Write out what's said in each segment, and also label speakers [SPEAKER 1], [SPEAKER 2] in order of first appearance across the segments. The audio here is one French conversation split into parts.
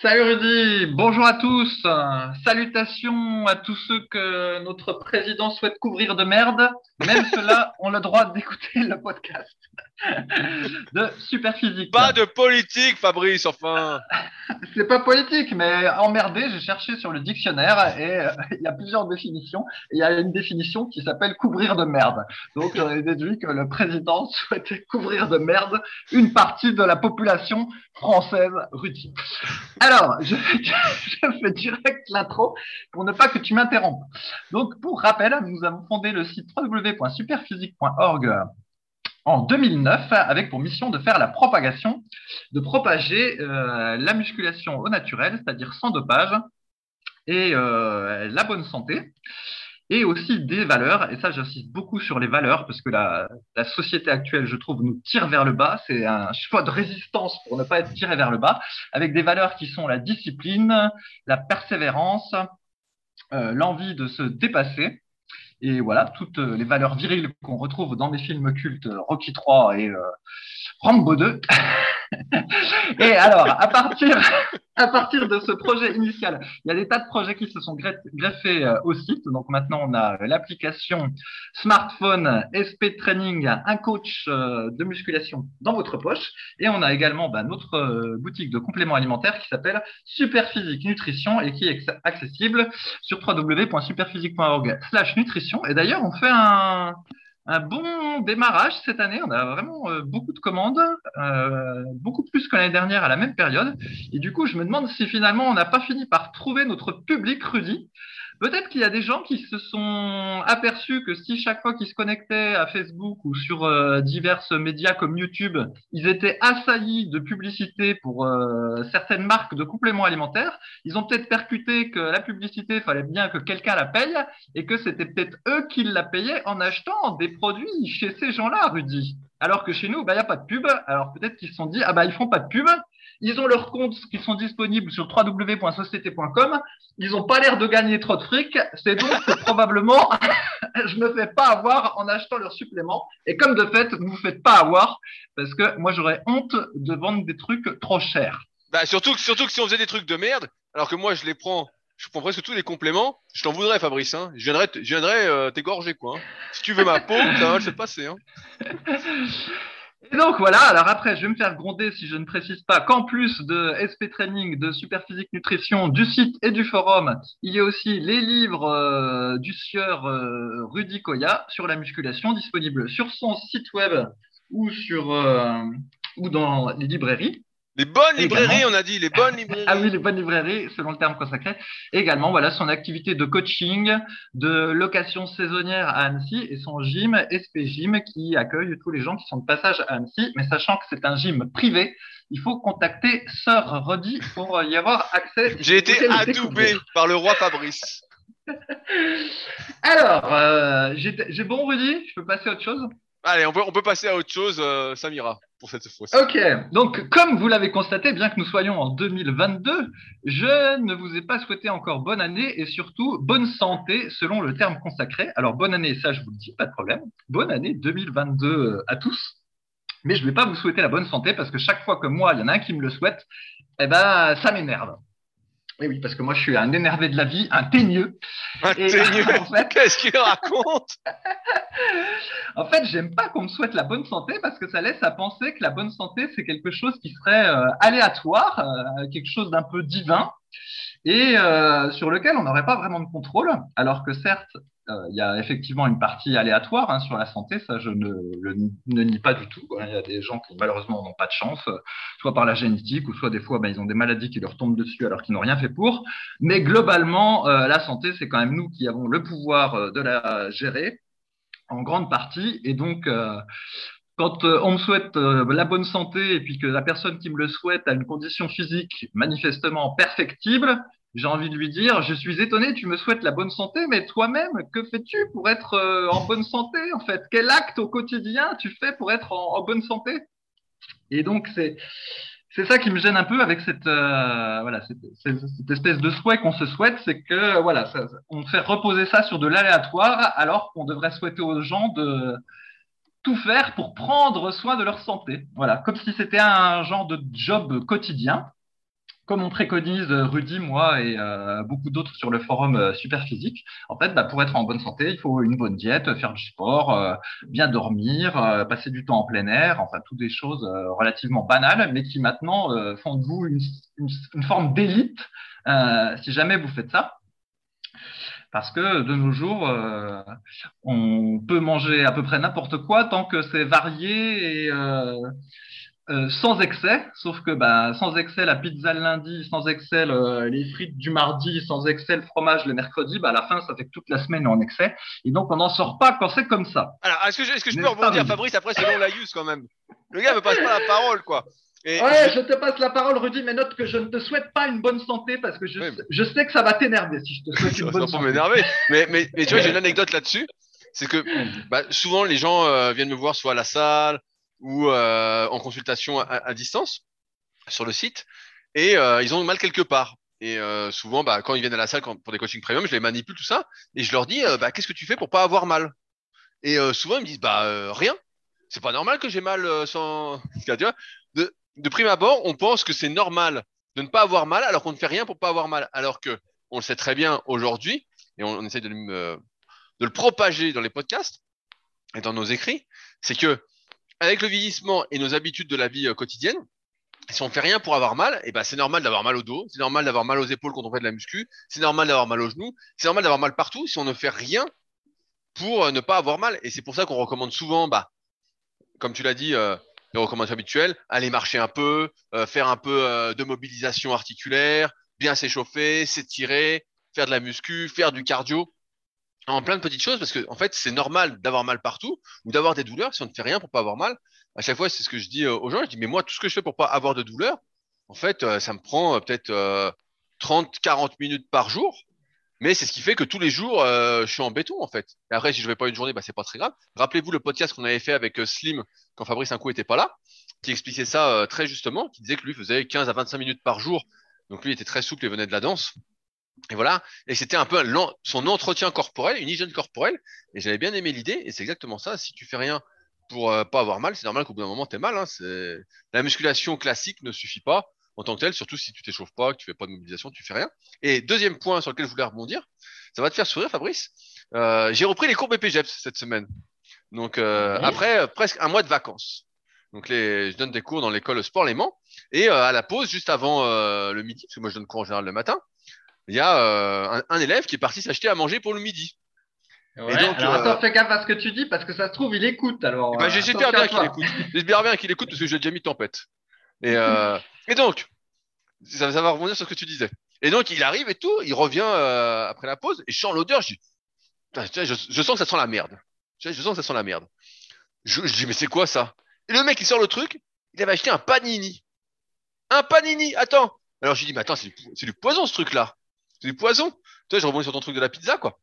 [SPEAKER 1] Salut Rudy, bonjour à tous. Salutations à tous ceux que notre président souhaite couvrir de merde. Même ceux-là ont le droit d'écouter le podcast de Superphysique.
[SPEAKER 2] Pas de politique, Fabrice, enfin.
[SPEAKER 1] C'est pas politique, mais emmerdé, j'ai cherché sur le dictionnaire et euh, il y a plusieurs définitions. il y a une définition qui s'appelle couvrir de merde. Donc j'en ai déduit que le président souhaitait couvrir de merde une partie de la population française, Rudy. Alors, je, fais direct l'intro pour ne pas que tu m'interrompes. Donc, pour rappel, nous avons fondé le site www.superphysique.org en 2009 avec pour mission de faire la propagation, de propager euh, la musculation au naturel, c'est-à-dire sans dopage, et euh, la bonne santé, et aussi des valeurs. Et ça, j'insiste beaucoup sur les valeurs parce que la, la, société actuelle, je trouve, nous tire vers le bas. C'est un choix de résistance pour ne pas être tiré vers le bas, avec des valeurs qui sont la discipline, la persévérance, euh, l'envie de se dépasser et voilà, toutes les valeurs viriles qu'on retrouve dans des films cultes Rocky 3 et euh, Rambo 2. et alors, à partir, à partir de ce projet initial, il y a des tas de projets qui se sont greffés euh, au site. Donc maintenant, on a l'application smartphone SP Training, un coach euh, de musculation dans votre poche. Et on a également bah, notre euh, boutique de compléments alimentaires qui s'appelle Superphysique Nutrition et qui est accessible sur www.superphysique.org slash nutrition. Et d'ailleurs, on fait un, un bon démarrage cette année. On a vraiment euh, beaucoup de commandes, euh, beaucoup plus que l'année dernière à la même période. Et du coup, je me demande si finalement on n'a pas fini par trouver notre public Rudy. Peut-être qu'il y a des gens qui se sont aperçus que si chaque fois qu'ils se connectaient à Facebook ou sur euh, divers médias comme YouTube, ils étaient assaillis de publicité pour euh, certaines marques de compléments alimentaires, ils ont peut-être percuté que la publicité, fallait bien que quelqu'un la paye et que c'était peut-être eux qui la payaient en achetant des produits chez ces gens-là, Rudy. Alors que chez nous, bah, il n'y a pas de pub. Alors peut-être qu'ils se sont dit, ah bah, ils font pas de pub. Ils ont leurs comptes qui sont disponibles sur www.société.com. Ils n'ont pas l'air de gagner trop de fric. C'est donc que probablement, je me fais pas avoir en achetant leurs suppléments. Et comme de fait, vous vous faites pas avoir parce que moi, j'aurais honte de vendre des trucs trop chers.
[SPEAKER 2] Bah, surtout, surtout que si on faisait des trucs de merde, alors que moi, je les prends je prends presque tous les compléments. Je t'en voudrais, Fabrice. Hein. Je viendrais, euh, t'égorger, quoi. Hein. Si tu veux ma peau, ça va se passer. Hein.
[SPEAKER 1] Et donc voilà, alors après, je vais me faire gronder si je ne précise pas qu'en plus de SP Training, de Superphysique Nutrition, du site et du forum, il y a aussi les livres euh, du sieur euh, Rudy Koya sur la musculation, disponibles sur son site web ou, euh, ou dans les librairies.
[SPEAKER 2] Les bonnes librairies, on a dit, les bonnes librairies.
[SPEAKER 1] ah oui, les bonnes librairies, selon le terme consacré. également, voilà, son activité de coaching, de location saisonnière à Annecy et son gym, SP Gym, qui accueille tous les gens qui sont de passage à Annecy. Mais sachant que c'est un gym privé, il faut contacter Sœur Rodi pour y avoir accès.
[SPEAKER 2] J'ai été adoubé par le roi Fabrice.
[SPEAKER 1] Alors, euh, j'ai bon, Rudy Je peux passer à autre chose?
[SPEAKER 2] Allez, on peut, passer à autre chose, euh, Samira pour cette fois-ci.
[SPEAKER 1] Ok, donc comme vous l'avez constaté, bien que nous soyons en 2022, je ne vous ai pas souhaité encore bonne année et surtout bonne santé selon le terme consacré. Alors bonne année, ça je vous le dis, pas de problème. Bonne année 2022 euh, à tous. Mais je ne vais pas vous souhaiter la bonne santé parce que chaque fois que moi, il y en a un qui me le souhaite, eh ben, ça m'énerve. Et oui, parce que moi, je suis un énervé de la vie, un teigneux.
[SPEAKER 2] Un teigneux Qu'est-ce qu'il raconte?
[SPEAKER 1] En fait, j'aime pas qu'on me souhaite la bonne santé parce que ça laisse à penser que la bonne santé, c'est quelque chose qui serait euh, aléatoire, euh, quelque chose d'un peu divin et euh, sur lequel on n'aurait pas vraiment de contrôle. Alors que certes, il y a effectivement une partie aléatoire hein, sur la santé, ça je ne le nie pas du tout. Il y a des gens qui malheureusement n'ont pas de chance, euh, soit par la génétique ou soit des fois ben, ils ont des maladies qui leur tombent dessus alors qu'ils n'ont rien fait pour. Mais globalement, euh, la santé, c'est quand même nous qui avons le pouvoir de la gérer en grande partie. Et donc, quand on me souhaite la bonne santé et puis que la personne qui me le souhaite a une condition physique manifestement perfectible, j'ai envie de lui dire, je suis étonné, tu me souhaites la bonne santé, mais toi-même, que fais-tu pour être euh, en bonne santé en fait? Quel acte au quotidien tu fais pour être en, bonne santé? Et donc c'est c'est ça qui me gêne un peu avec cette, euh, voilà, cette, espèce de souhait qu'on se souhaite, c'est que voilà, on fait reposer ça sur de l'aléatoire, alors qu'on devrait souhaiter aux gens de tout faire pour prendre soin de leur santé. Voilà, comme si c'était un genre de job quotidien comme on préconise euh, Rudy, moi et euh, beaucoup d'autres sur le forum euh, Superphysique, en fait, bah, pour être en bonne santé, il faut une bonne diète, faire du sport, bien dormir, passer du temps en plein air, enfin, toutes des choses relativement banales, mais qui maintenant font de vous une, forme d'élite si jamais vous faites ça. Parce que de nos jours, on peut manger à peu près n'importe quoi tant que c'est varié et euh, sans excès, sauf que bah, sans excès la pizza le lundi, sans excès les frites du mardi, sans excès le fromage le mercredi, bah, à la fin ça fait que toute la semaine en excès. Et donc on n'en sort pas quand c'est comme ça.
[SPEAKER 2] Alors est-ce que je, est-ce que je peux rebondir Fabrice après c'est long la use quand même. Le gars me passe pas la parole quoi.
[SPEAKER 1] ouais, je te passe la parole, Rudy, mais note que je ne te souhaite pas une bonne santé parce que je, je sais que ça va t'énerver si je te souhaite une bonne santé.
[SPEAKER 2] m'énerver. mais, mais, mais, tu vois, j'ai une anecdote là-dessus. C'est que bah, souvent les gens euh, viennent me voir soit à la salle, ou euh, en consultation à, distance sur le site et euh, ils ont mal quelque part. Et euh, souvent, bah, quand ils viennent à la salle pour des coachings premium, je les manipule tout ça et je leur dis bah, qu'est-ce que tu fais pour pas avoir mal? Et souvent ils me disent bah rien. C'est pas normal que j'ai mal sans. de, prime abord, on pense que c'est normal de ne pas avoir mal alors qu'on ne fait rien pour pas avoir mal. Alors que on le sait très bien aujourd'hui et on, essaie de, de le propager dans les podcasts et dans nos écrits, c'est que avec le vieillissement et nos habitudes de la vie euh, quotidienne, si on fait rien pour avoir mal, eh ben c'est normal d'avoir mal au dos, c'est normal d'avoir mal aux épaules quand on fait de la muscu, c'est normal d'avoir mal aux genoux, c'est normal d'avoir mal partout si on ne fait rien pour euh, ne pas avoir mal. Et c'est pour ça qu'on recommande souvent, bah, comme tu l'as dit, euh, les recommandations habituelles, aller marcher un peu, faire un peu de mobilisation articulaire, bien s'échauffer, s'étirer, faire de la muscu, faire du cardio en plein de petites choses parce que en fait c'est normal d'avoir mal partout ou d'avoir des douleurs si on ne fait rien pour pas avoir mal. À chaque fois c'est ce que je dis euh, aux gens, je dis mais moi tout ce que je fais pour pas avoir de douleur, en fait euh, ça me prend euh, peut-être 30 40 minutes par jour. Mais c'est ce qui fait que tous les jours, je suis en béton en fait. Et après, si je vais pas une journée, bah c'est pas très grave. Rappelez-vous le podcast qu'on avait fait avec Slim quand Fabrice un coup était pas là, qui expliquait ça très justement, qui disait que lui faisait 15 à 25 minutes par jour. Donc lui était très souple et venait de la danse. Et voilà. Et c'était un peu son entretien corporel, une hygiène corporelle. Et j'avais bien aimé l'idée. Et c'est exactement ça. Si tu fais rien pour euh, pas avoir mal, c'est normal qu'au bout d'un moment, tu aies mal. Hein. La musculation classique ne suffit pas en tant que telle, surtout si tu t'échauffes pas, que tu fais pas de mobilisation, tu fais rien. Et deuxième point sur lequel je voulais rebondir, ça va te faire sourire, Fabrice. Euh, j'ai repris les cours BPGEPS cette semaine. Donc euh, après presque un mois de vacances. Donc les, je donne des cours dans l'école Sport Léman. Et à la pause, juste avant le midi, parce que moi je donne cours en général le matin, il y a euh, un, élève qui est parti s'acheter à manger pour le midi.
[SPEAKER 1] Ouais, et donc, alors euh, attends, fais gaffe à ce que tu dis parce que ça se trouve, il écoute. Alors,
[SPEAKER 2] ben, j'espère bien qu'il écoute. J'espère bien qu'il écoute parce que j'ai déjà mis tempête. Et, euh, et donc, ça, va rebondir sur ce que tu disais. Et donc, il arrive et tout, il revient après la pause et je sens l'odeur. Je dis, je, sens que ça sent la merde. Je, sens que ça sent la merde. Je, je dis, mais c'est quoi ça? Et le mec, il sort le truc, il avait acheté un panini. Un panini, attends. Alors, je lui dis, mais attends, c'est du poison ce truc-là. C'est du poison. Tu vois, je rebondis sur ton truc de la pizza, quoi.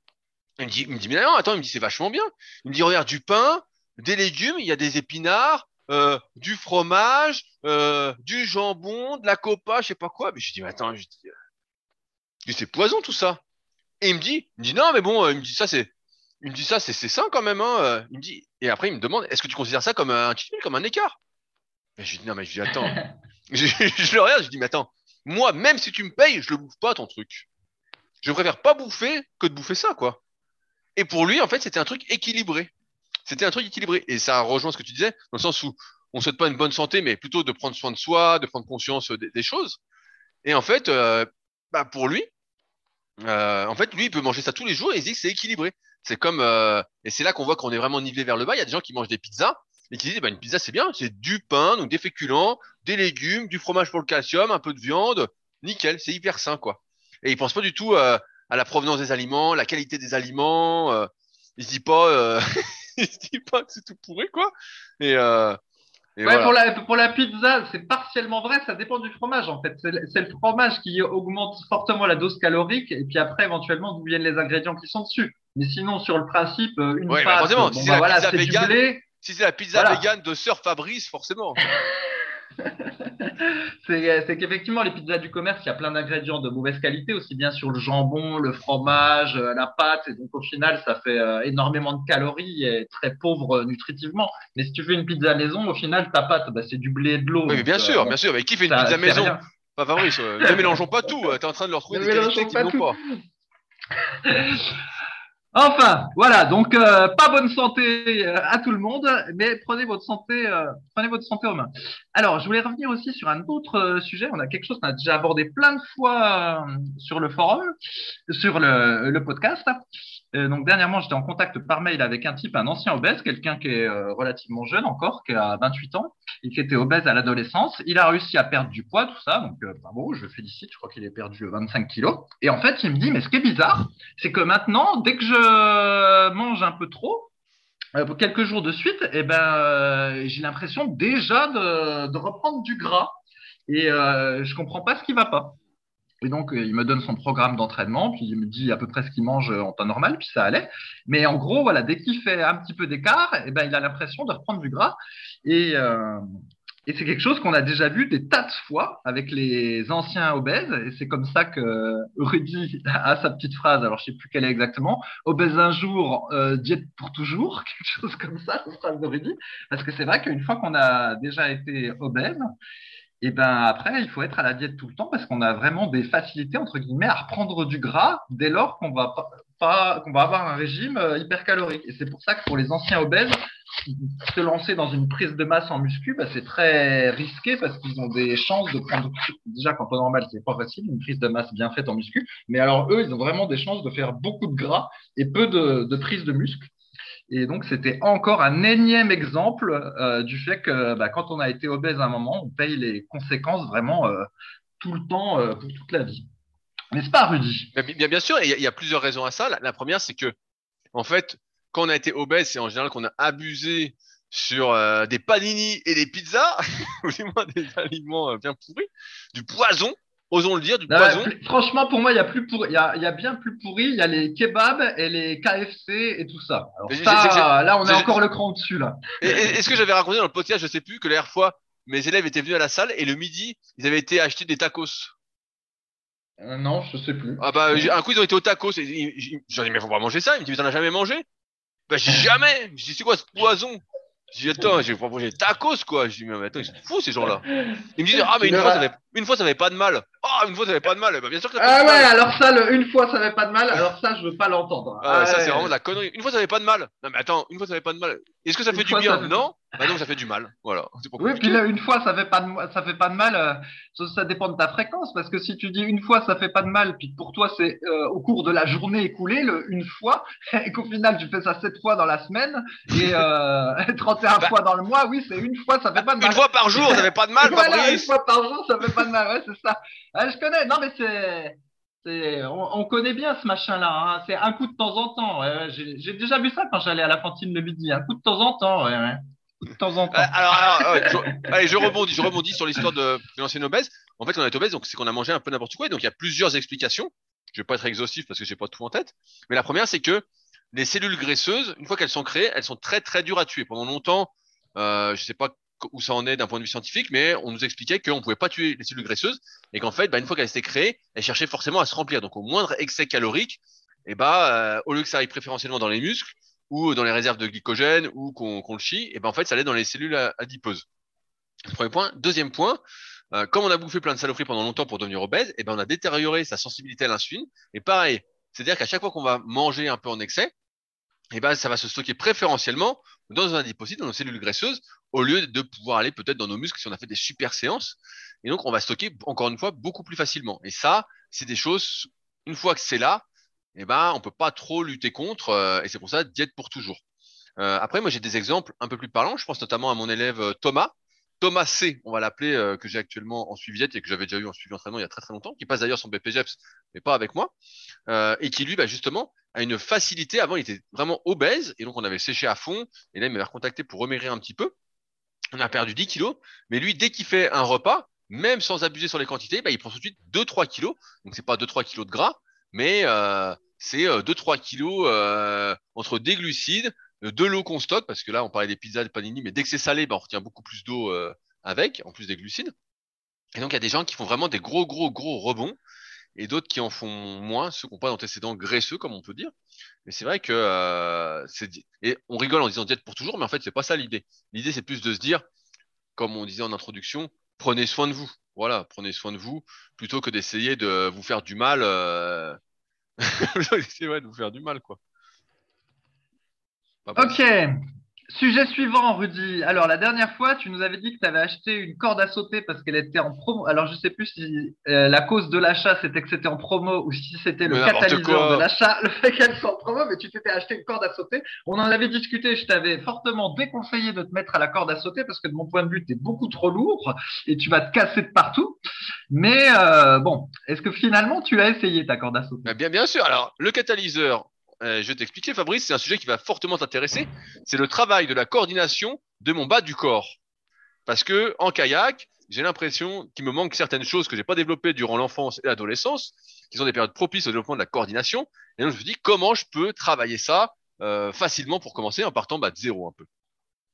[SPEAKER 2] Il me dit, il me dit, mais non, attends, il me dit, c'est vachement bien. Il me dit, regarde, du pain, des légumes, il y a des épinards, euh, du fromage, euh, du jambon, de la copa, je sais pas quoi. Mais je dis, mais attends, je dis, euh, c'est poison tout ça. Et il me dit, il me dit, non, mais bon, il me dit, ça, c'est, il me dit, ça, c'est, sain quand même, hein. Il me dit, et après, il me demande, est-ce que tu considères ça comme un comme un écart? Mais je dis, non, mais je dis, attends. je, je, le regarde, je dis, mais attends, moi, même si tu me payes, je le bouffe pas, ton truc je préfère pas bouffer que de bouffer ça, quoi. Et pour lui, en fait, c'était un truc équilibré. C'était un truc équilibré. Et ça rejoint ce que tu disais, dans le sens où on souhaite pas une bonne santé, mais plutôt de prendre soin de soi, de prendre conscience des, choses. Et en fait, euh, bah pour lui, euh, en fait, lui, il peut manger ça tous les jours et il dit que c'est équilibré. C'est comme, euh, et c'est là qu'on voit qu'on est vraiment nivelé vers le bas. Il y a des gens qui mangent des pizzas et qui disent, bah, une pizza, c'est bien, c'est du pain, donc des féculents, des légumes, du fromage pour le calcium, un peu de viande, nickel, c'est hyper sain, quoi et il pense pas du tout euh, à la provenance des aliments, la qualité des aliments. Euh, il se dit pas, euh, il se dit pas que c'est tout pourri quoi. Et,
[SPEAKER 1] ouais, pour, la, pour la pizza, c'est partiellement vrai, ça dépend du fromage en fait. C'est le fromage qui augmente fortement la dose calorique et puis après éventuellement d'où viennent les ingrédients qui sont dessus. Mais sinon, sur le principe, une ouais, pâte,
[SPEAKER 2] bon, si bah, voilà, c'est Si c'est la pizza voilà. végane de Sœur Fabrice, forcément.
[SPEAKER 1] c'est qu'effectivement, les pizzas du commerce, il y a plein d'ingrédients de mauvaise qualité, aussi bien sur le jambon, le fromage, euh, la pâte. Et donc, au final, ça fait euh, énormément de calories et très pauvre euh, nutritivement. Mais si tu fais une pizza maison, au final, ta pâte, bah, c'est du blé et de l'eau.
[SPEAKER 2] Oui, bien sûr, bien sûr. Mais qui fait une pizza maison? Pas Fabrice, ne mélangeons pas tout. Tu es en train de leur trouver des qualités qu'ils n'ont pas.
[SPEAKER 1] Enfin, voilà, donc euh, pas bonne santé euh, à tout le monde, mais prenez votre santé, euh, prenez votre santé en main. Alors, je voulais revenir aussi sur un autre sujet. On a quelque chose qu'on a déjà abordé plein de fois sur le forum, sur le, le podcast. Euh, donc dernièrement, j'étais en contact par mail avec un type, un ancien obèse, quelqu'un qui est euh, relativement jeune encore, qui a 28 ans et qui était obèse à l'adolescence. Il a réussi à perdre du poids, tout ça. Donc euh, bravo, je félicite. Je crois qu'il a perdu 25 kilos. Et en fait, il me dit, mais ce qui est bizarre, c'est que maintenant, dès que je mange un peu trop, pour quelques jours de suite, eh ben, j'ai l'impression déjà de, reprendre du gras. Et je comprends pas ce qui va pas. Et donc, euh, il me donne son programme d'entraînement, puis il me dit à peu près ce qu'il mange en temps normal, puis ça allait. Mais en gros, voilà, dès qu'il fait un petit peu d'écart, eh ben, il a l'impression de reprendre du gras. Et, euh, et c'est quelque chose qu'on a déjà vu des tas de fois avec les anciens obèses. Et c'est comme ça que Rudy a sa petite phrase. Alors, je sais plus quelle est exactement. Obèse un jour, euh, diète pour toujours. Quelque chose comme ça, cette phrase de Rudy. Parce que c'est vrai qu'une fois qu'on a déjà été obèse, et ben après, il faut être à la diète tout le temps parce qu'on a vraiment des facilités entre guillemets à reprendre du gras dès lors qu'on va avoir un régime euh, hypercalorique. Et c'est pour ça que pour les anciens obèses, se lancer dans une prise de masse en muscu, bah, c'est très risqué parce qu'ils ont des chances de prendre. Déjà, quand on est normal, c'est pas facile, une prise de masse bien faite en muscu. Mais alors, eux, ils ont vraiment des chances de faire beaucoup de gras et peu de, de prise de muscle. Et donc, c'était encore un énième exemple euh, du fait que bah, quand on a été obèse à un moment, on paye les conséquences vraiment euh, tout le temps, euh, pour toute la vie. N'est-ce pas, Rudy?
[SPEAKER 2] Bien, bien sûr, il y, a plusieurs raisons à ça. La, première, c'est que, en fait, quand on a été obèse, c'est en général qu'on a abusé sur des panini et des pizzas, ou du moins des aliments bien pourris, du poison, osons le dire, du poison.
[SPEAKER 1] franchement, pour moi, il y a plus pour, il y a, bien plus pourri. Il y a les kebabs et les KFC et tout ça. Alors là, on est encore le cran au-dessus là.
[SPEAKER 2] Est-ce que j'avais raconté dans le podcast, je sais plus, que la dernière fois, mes élèves étaient venus à la salle et le midi, ils avaient été acheter des tacos.
[SPEAKER 1] Euh, non, je sais plus.
[SPEAKER 2] Ah bah, un coup ils ont été au tacos. J'en ai dit mais faut pas manger ça. Ils me dit mais t'en as jamais mangé? Bah j'ai jamais. Je dis c'est quoi ce poison? J'ai dit, attends, j'ai proposé tacos, quoi. Je dis, mais attends, ils sont fous, ces gens-là. Ils me disent, ah, mais une fois, ça avait, une fois, ça avait pas de mal. Ah, une fois, ça avait pas de mal. Bah, bien sûr que ça
[SPEAKER 1] Ah, ouais, alors ça, le, une fois, ça avait pas de mal. Alors ça, je veux pas l'entendre.
[SPEAKER 2] Ah, ça, c'est vraiment de la connerie. Une fois, ça avait pas de mal. Non, mais attends, une fois, ça avait pas de mal. Est-ce que ça fait du bien Non Bah non, ça fait du mal. Voilà.
[SPEAKER 1] oui, puis là, une fois, ça fait pas de, ça fait pas de mal. Euh, ça, dépend de ta fréquence, parce que si tu dis une fois, ça fait pas de mal, puis pour toi, c'est euh, au cours de la journée écoulée, le, une fois, et qu'au final, tu fais ça sept fois dans la semaine et euh, 31 bah fois dans le mois, oui, c'est une fois, ça fait pas de mal.
[SPEAKER 2] Une fois par jour, ça fait pas de mal,
[SPEAKER 1] voilà, Une fois par jour, ça fait pas de mal, ouais, c'est ça. Je connais. Non, mais c'est. On, connaît bien ce machin-là. Hein. C'est un coup de temps en temps. J'ai déjà vu ça quand j'allais à la cantine le midi. Un coup de temps en temps. De temps en temps. Euh,
[SPEAKER 2] alors, je, allez, je rebondis, je rebondis sur l'histoire de, l'ancienne obèse. En fait, on est obèse, donc c'est qu'on a mangé un peu n'importe quoi. donc, il y a plusieurs explications. Je vais pas être exhaustif parce que j'ai pas tout en tête. Mais la première, c'est que les cellules graisseuses, une fois qu'elles sont créées, elles sont très très dures à tuer. Pendant longtemps, euh, je sais pas où ça en est d'un point de vue scientifique, mais on nous expliquait qu'on ne pouvait pas tuer les cellules graisseuses et qu'en fait, bah, une fois qu'elles étaient créées, elles cherchaient forcément à se remplir. Donc, au moindre excès calorique, et eh bah, euh, au lieu que ça aille préférentiellement dans les muscles ou dans les réserves de glycogène ou qu'on le chie, et eh ben en fait, ça allait dans les cellules adipeuses. Premier point. Deuxième point, euh, comme on a bouffé plein de saloperies pendant longtemps pour devenir obèse, et eh ben on a détérioré sa sensibilité à l'insuline. Et pareil, c'est-à-dire qu'à chaque fois qu'on va manger un peu en excès, et ben ça va se stocker préférentiellement dans un adipocyte, dans nos cellules graisseuses, au lieu de pouvoir aller peut-être dans nos muscles si on a fait des super séances. Et donc, on va stocker encore une fois beaucoup plus facilement. Et ça, c'est des choses, une fois que c'est là, eh ben, on peut pas trop lutter contre. Euh, et c'est pour ça, diète pour toujours. Euh, après, moi, j'ai des exemples un peu plus parlants. Je pense notamment à mon élève euh, Thomas. Thomas C, on va l'appeler, que j'ai actuellement en suivi diète et que j'avais déjà eu en suivi entraînement il y a très très longtemps, qui passe d'ailleurs son BPGEPS, mais pas avec moi, et qui lui, bah, justement, a une facilité. Avant, il était vraiment obèse, et donc on avait séché à fond, et là, il m'avait recontacté pour remaigrir un petit peu on a perdu 10 kilos, mais lui, dès qu'il fait un repas, même sans abuser sur les quantités, bah, il prend tout de suite 2-3 kilos. Donc, c'est pas 2-3 kilos de gras, mais euh, c'est 2-3 euh, kilos euh, entre des glucides, de l'eau qu'on stocke, parce que là, on parlait des pizzas, des panini, mais dès que c'est salé, bah, on retient beaucoup plus d'eau avec, en plus des glucides. Et donc, il y a des gens qui font vraiment des gros, gros, gros rebonds et d'autres qui en font moins, ceux qui n'ont pas d'antécédents graisseux, comme on peut dire. Mais c'est vrai que euh, c'est et on rigole en disant diète pour toujours, mais en fait c'est pas ça l'idée. L'idée c'est plus de se dire, comme on disait en introduction, prenez soin de vous. Voilà, prenez soin de vous plutôt que d'essayer de vous faire du mal. Euh... c'est vrai de vous faire du mal quoi.
[SPEAKER 1] Ok, Sujet suivant, Rudy. Alors, la dernière fois, tu nous avais dit que tu avais acheté une corde à sauter parce qu'elle était en promo. Alors, je sais plus si euh, la cause de l'achat, c'était que c'était en promo ou si c'était le catalyseur de l'achat, le fait qu'elle soit en promo, mais tu t'étais acheté une corde à sauter. On en avait discuté, je t'avais fortement déconseillé de te mettre à la corde à sauter parce que de mon point de vue, tu es beaucoup trop lourd et tu vas te casser de partout. Mais euh, bon, est-ce que finalement, tu as essayé ta corde à sauter?
[SPEAKER 2] Bien, bien sûr. Alors, le catalyseur, euh, je vais t'expliquer, Fabrice, c'est un sujet qui va fortement t'intéresser. C'est le travail de la coordination de mon bas du corps. Parce que en kayak, j'ai l'impression qu'il me manque certaines choses que j'ai pas développées durant l'enfance et l'adolescence, qui sont des périodes propices au développement de la coordination. Et donc je me dis comment je peux travailler ça euh, facilement pour commencer en partant bah, de zéro un peu.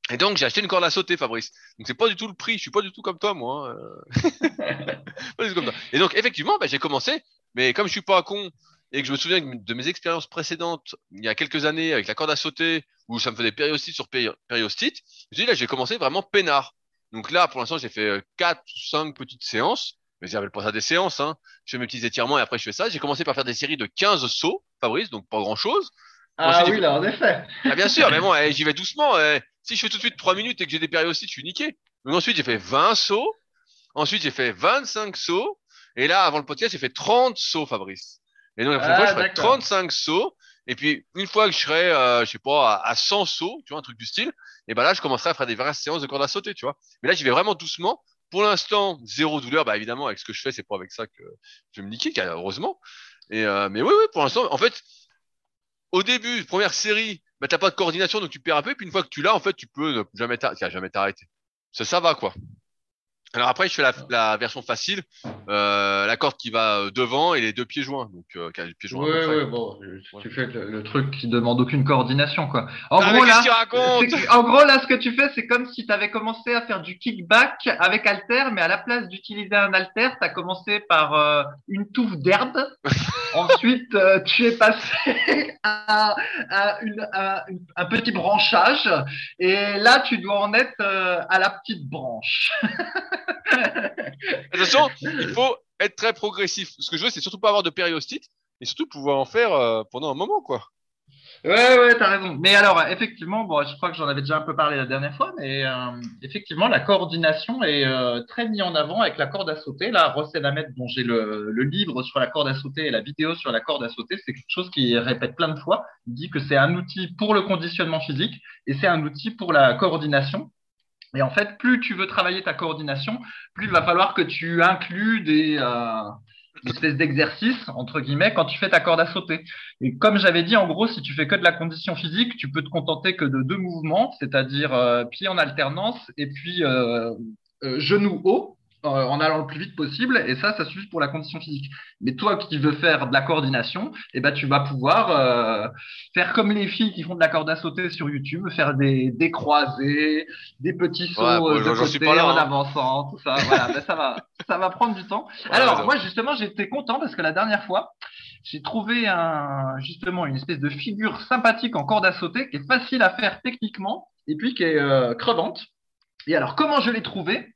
[SPEAKER 2] Et donc j'ai acheté une corde à sauter, Fabrice. Donc c'est pas du tout le prix. Je suis pas du tout comme toi, moi. Hein. pas du tout comme toi. Et donc effectivement, bah, j'ai commencé, mais comme je suis pas con et que je me souviens de mes expériences précédentes, il y a quelques années, avec la corde à sauter, où ça me faisait périostite sur périostite, je dis là, j'ai commencé vraiment peinard. Donc là, pour l'instant, j'ai fait euh, quatre ou cinq petites séances. Mais j'appelle pas ça des séances, hein. Je fais mes petits étirements et après je fais ça. J'ai commencé par faire des séries de 15 sauts, Fabrice, donc pas grand chose.
[SPEAKER 1] Ah oui, là, en effet.
[SPEAKER 2] Ah, bien sûr, mais bon, eh, j'y vais doucement. Eh. Si je fais tout de suite 3 minutes et que j'ai des périostite, je suis niqué. Donc ensuite, j'ai fait 20 sauts. Ensuite, j'ai fait 25 sauts. Et là, avant le podcast, j'ai fait 30 sauts, Fabrice. Et donc, la prochaine fois, je ferai 35 sauts. Et puis, une fois que je serai, euh, je sais pas, à, 100 sauts, tu vois, un truc du style, et ben là, je commencerai à faire des vraies séances de corde à sauter, tu vois. Mais là, j'y vais vraiment doucement. Pour l'instant, zéro douleur. Bah, évidemment, avec ce que je fais, c'est pas avec ça que je vais me niquer, heureusement. Et, euh, mais oui, oui, pour l'instant, en fait, au début, première série, bah, t'as pas de coordination, donc tu perds un peu. Puis une fois que tu l'as, en fait, tu peux ne jamais t'arrêter. Ça, ça va, quoi. Alors après, je fais la, la version facile, euh, la corde qui va euh, devant et les deux pieds joints. Donc, euh, les pieds
[SPEAKER 1] joints. Oui, oui, bon, tu fais le, truc qui demande aucune coordination, quoi.
[SPEAKER 2] En ah, gros, là,
[SPEAKER 1] en gros, là, ce que tu fais, c'est comme si tu avais commencé à faire du kickback avec alter, mais à la place d'utiliser un alter, tu as commencé par euh, une touffe d'herbe. Ensuite, euh, tu es passé à, à, une, à un petit branchage. Et là, tu dois en être à la petite branche.
[SPEAKER 2] Attention, il faut être très progressif. Ce que je veux, c'est surtout pas avoir de périostite et surtout pouvoir en faire euh, pendant un moment, quoi.
[SPEAKER 1] Ouais, ouais, t'as raison. Mais alors, effectivement, bon, je crois que j'en avais déjà un peu parlé la dernière fois, mais euh, effectivement, la coordination est euh, très mise en avant avec la corde à sauter. Là, Ross Elamet, dont j'ai le, le, livre sur la corde à sauter et la vidéo sur la corde à sauter, c'est quelque chose qu'il répète plein de fois. Il dit que c'est un outil pour le conditionnement physique et c'est un outil pour la coordination. Et en fait, plus tu veux travailler ta coordination, plus il va falloir que tu inclues des, euh, espèces d'exercices, entre guillemets, quand tu fais ta corde à sauter. Et comme j'avais dit, en gros, si tu fais que de la condition physique, tu peux te contenter que de deux mouvements, c'est-à-dire euh, pied en alternance et puis euh, euh genou haut. Euh, en allant le plus vite possible et ça ça suffit pour la condition physique. Mais toi qui veux faire de la coordination eh ben tu vas pouvoir euh, faire comme les filles qui font de la corde à sauter sur YouTube faire des, des croisés des petits sauts euh, de côté en hein. avançant tout ça. Voilà ben, ça va ça va prendre du temps. Alors moi justement j'étais content parce que la dernière fois j'ai trouvé un, justement une espèce de figure sympathique en corde à sauter qui est facile à faire techniquement et puis qui est crevante. Et alors comment je l'ai trouvé?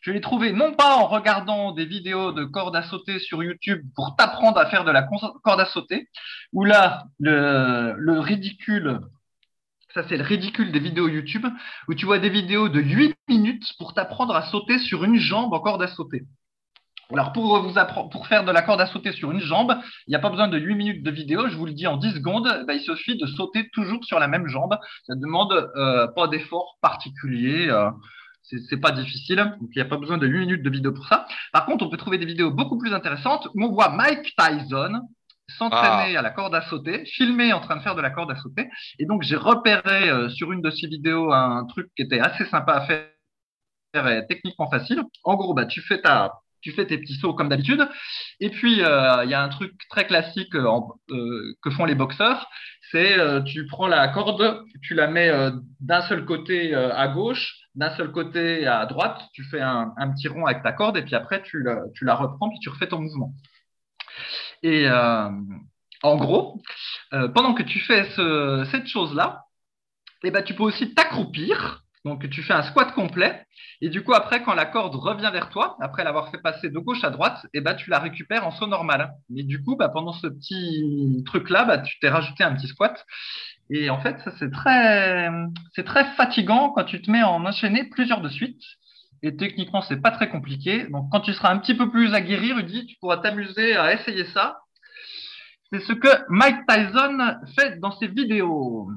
[SPEAKER 1] Je l'ai trouvé non pas en regardant des vidéos de corde à sauter sur YouTube pour t'apprendre à faire de la corde à sauter, où là, le, le ridicule, ça c'est le ridicule des vidéos YouTube, où tu vois des vidéos de 8 minutes pour t'apprendre à sauter sur une jambe en corde à sauter. Alors pour vous pour faire de la corde à sauter sur une jambe, il n'y a pas besoin de 8 minutes de vidéo, je vous le dis en 10 secondes, bah, il suffit de sauter toujours sur la même jambe. Ça ne demande euh, pas d'effort particulier. Euh, c'est pas difficile, donc il n'y a pas besoin de 8 minutes de vidéo pour ça. Par contre, on peut trouver des vidéos beaucoup plus intéressantes où on voit Mike Tyson s'entraîner ah. à la corde à sauter, filmer en train de faire de la corde à sauter. Et donc, j'ai repéré euh, sur une de ces vidéos un truc qui était assez sympa à faire et techniquement facile. En gros, bah, tu fais ta, tu fais tes petits sauts comme d'habitude. Et puis, euh, il y a un truc très classique que font les boxeurs, c'est tu prends la corde, tu la mets d'un seul côté à gauche, d'un seul côté à droite, tu fais un, petit rond avec ta corde, et puis après, tu, tu la reprends, puis tu refais ton mouvement. Et en gros, pendant que tu fais cette chose-là, eh ben, tu peux aussi t'accroupir. Donc, tu fais un squat complet. Et du coup, après, quand la corde revient vers toi, après l'avoir fait passer de gauche à droite, eh ben, tu la récupères en saut normal. Mais du coup, bah, pendant ce petit truc-là, bah, tu t'es rajouté un petit squat. Et en fait, ça, c'est très, très fatigant quand tu te mets en enchaîner plusieurs de suite. Et techniquement, c'est pas très compliqué. Donc, quand tu seras un petit peu plus aguerri, Rudy, tu pourras t'amuser à essayer ça. C'est ce que Mike Tyson fait dans ses vidéos.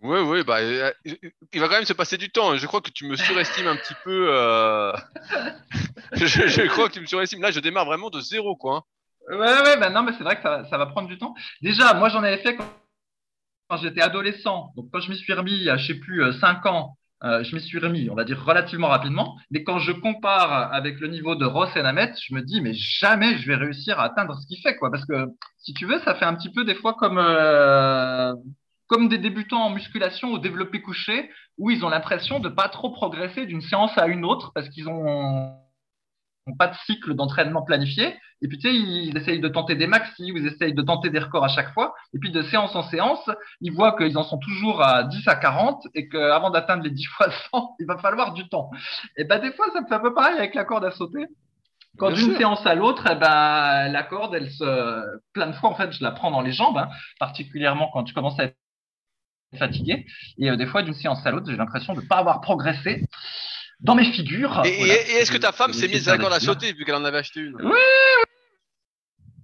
[SPEAKER 2] Oui, oui, bah, euh, il va quand même se passer du temps. Je crois que tu me surestimes un petit peu. Euh, je, crois que tu me surestimes. Là, je démarre vraiment de zéro, quoi.
[SPEAKER 1] Ouais, ouais, bah non, mais c'est vrai que ça, va prendre du temps. Déjà, moi, j'en avais fait quand, j'étais adolescent. Donc, quand je m'y suis remis, a, je sais plus, 5 euh, ans, je m'y suis remis, on va dire, relativement rapidement. Mais quand je compare avec le niveau de Ross et Namet, je me dis, mais jamais je vais réussir à atteindre ce qu'il fait, quoi. Parce que, si tu veux, ça fait un petit peu des fois comme comme des débutants en musculation au développé couché, où ils ont l'impression de pas trop progresser d'une séance à une autre parce qu'ils ont pas de cycle d'entraînement planifié. Et puis, tu sais, ils essayent de tenter des maxi, ou ils essayent de tenter des records à chaque fois. Et puis, de séance en séance, ils voient qu'ils en sont toujours à 10 à 40 et qu'avant d'atteindre les 10 fois 100, il va falloir du temps. Et ben, des fois, ça me fait un peu pareil avec la corde à sauter. Quand d'une séance à l'autre, eh ben, la corde, elle se, plein de fois, en fait, je la prends dans les jambes, hein, particulièrement quand tu commences à être fatigué. Et euh, des fois, d'une séance à l'autre, j'ai l'impression de ne pas avoir progressé dans mes figures.
[SPEAKER 2] Et, est-ce que ta femme s'est mise d'accord à sauter vu qu'elle en avait acheté une
[SPEAKER 1] Oui,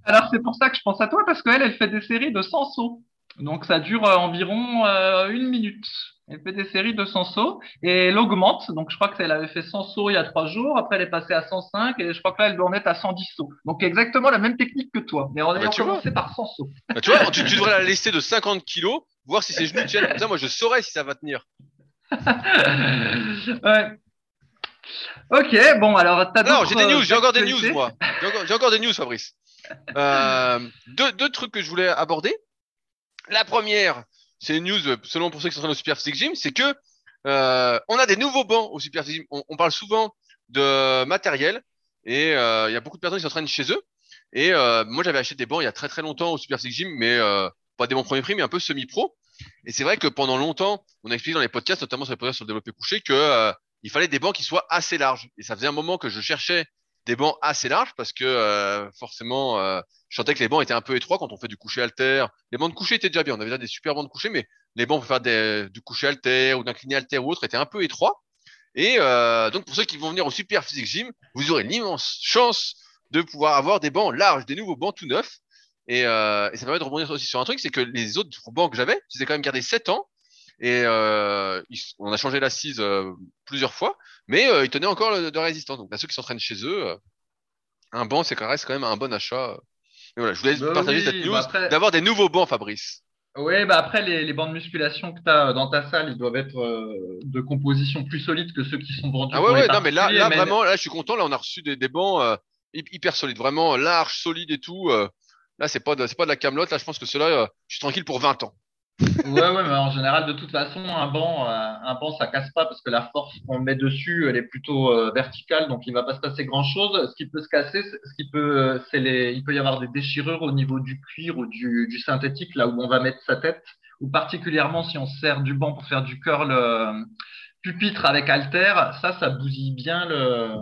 [SPEAKER 1] Alors c'est pour ça que je pense à toi parce qu'elle, elle fait des séries de 100 sauts. Donc ça dure euh, environ euh, une minute. Elle fait des séries de 100 sauts et elle augmente. Donc je crois qu'elle avait fait 100 sauts il y a trois jours. Après elle est passée à 105 et je crois que là elle doit en être à 110 sauts. Donc exactement la même technique que toi. Mais on bah, ayant commencé par 100 sauts.
[SPEAKER 2] Bah, tu vois, tu, tu devrais la laisser de 50 kilos voir si ses genoux tiennent. Moi, je saurais si ça va tenir.
[SPEAKER 1] ouais. Ok, bon, alors,
[SPEAKER 2] t'as Non, j'ai des news, j'ai encore des news, moi. J'ai encore, des news, Fabrice. Euh, deux, deux, trucs que je voulais aborder. La première, c'est une news, selon pour ceux qui sont au Super Physique Gym, c'est que euh, on a des nouveaux bancs au Super Physique Gym. On, parle souvent de matériel et euh, il y a beaucoup de personnes qui s'entraînent chez eux. Et euh, moi, j'avais acheté des bancs il y a très très longtemps au Super Physique Gym, mais euh, pas des bons premiers prix, mais un peu semi-pro. Et c'est vrai que pendant longtemps, on a expliqué dans les podcasts, notamment sur les podcasts sur le développé couché, que euh, il fallait des bancs qui soient assez larges. Et ça faisait un moment que je cherchais des bancs assez larges parce que euh, forcément, euh, je sentais que les bancs étaient un peu étroits quand on fait du coucher alter. Les bancs de coucher étaient déjà bien, on avait déjà des super bancs de coucher, mais les bancs pour faire du coucher alter ou d'incliné alter ou autre étaient un peu étroits. Et donc pour ceux qui vont venir au Super Physique Gym, vous aurez l'immense chance de pouvoir avoir des bancs larges, des nouveaux bancs tout neufs. Et, euh, et, ça permet de rebondir aussi sur un truc, c'est que les autres bancs que j'avais, je les ai quand même gardés 7 ans. Et euh, on a changé l'assise euh, plusieurs fois, mais euh, ils tenaient encore de résistance. Donc, à ceux qui s'entraînent chez eux, euh, un banc, c'est quand même un bon achat. Et voilà, je voulais bah partager cette news bah d'avoir des nouveaux bancs, Fabrice.
[SPEAKER 1] Oui, bah après, les, les, bancs de musculation que tu as dans ta salle, ils doivent être de composition plus solide que ceux qui sont vendus.
[SPEAKER 2] Ah ouais, ouais, non, mais là, là vraiment, là, je suis content. Là, on a reçu des, des bancs hyper solides, vraiment larges, solides et tout. Là, c'est pas de, pas de la camelote. Là, je pense que cela, euh, je suis tranquille pour 20 ans.
[SPEAKER 1] ouais, ouais, mais en général, de toute façon, un banc, euh, un banc, ça casse pas parce que la force qu'on met dessus, elle est plutôt euh, verticale, donc il va pas se passer grand chose. Ce qui peut se casser, ce qui peut, c'est les, il peut y avoir des déchirures au niveau du cuir ou du, du synthétique, là où on va mettre sa tête, ou particulièrement si on sert du banc pour faire du curl pupitre avec halter, ça, ça bousille bien le,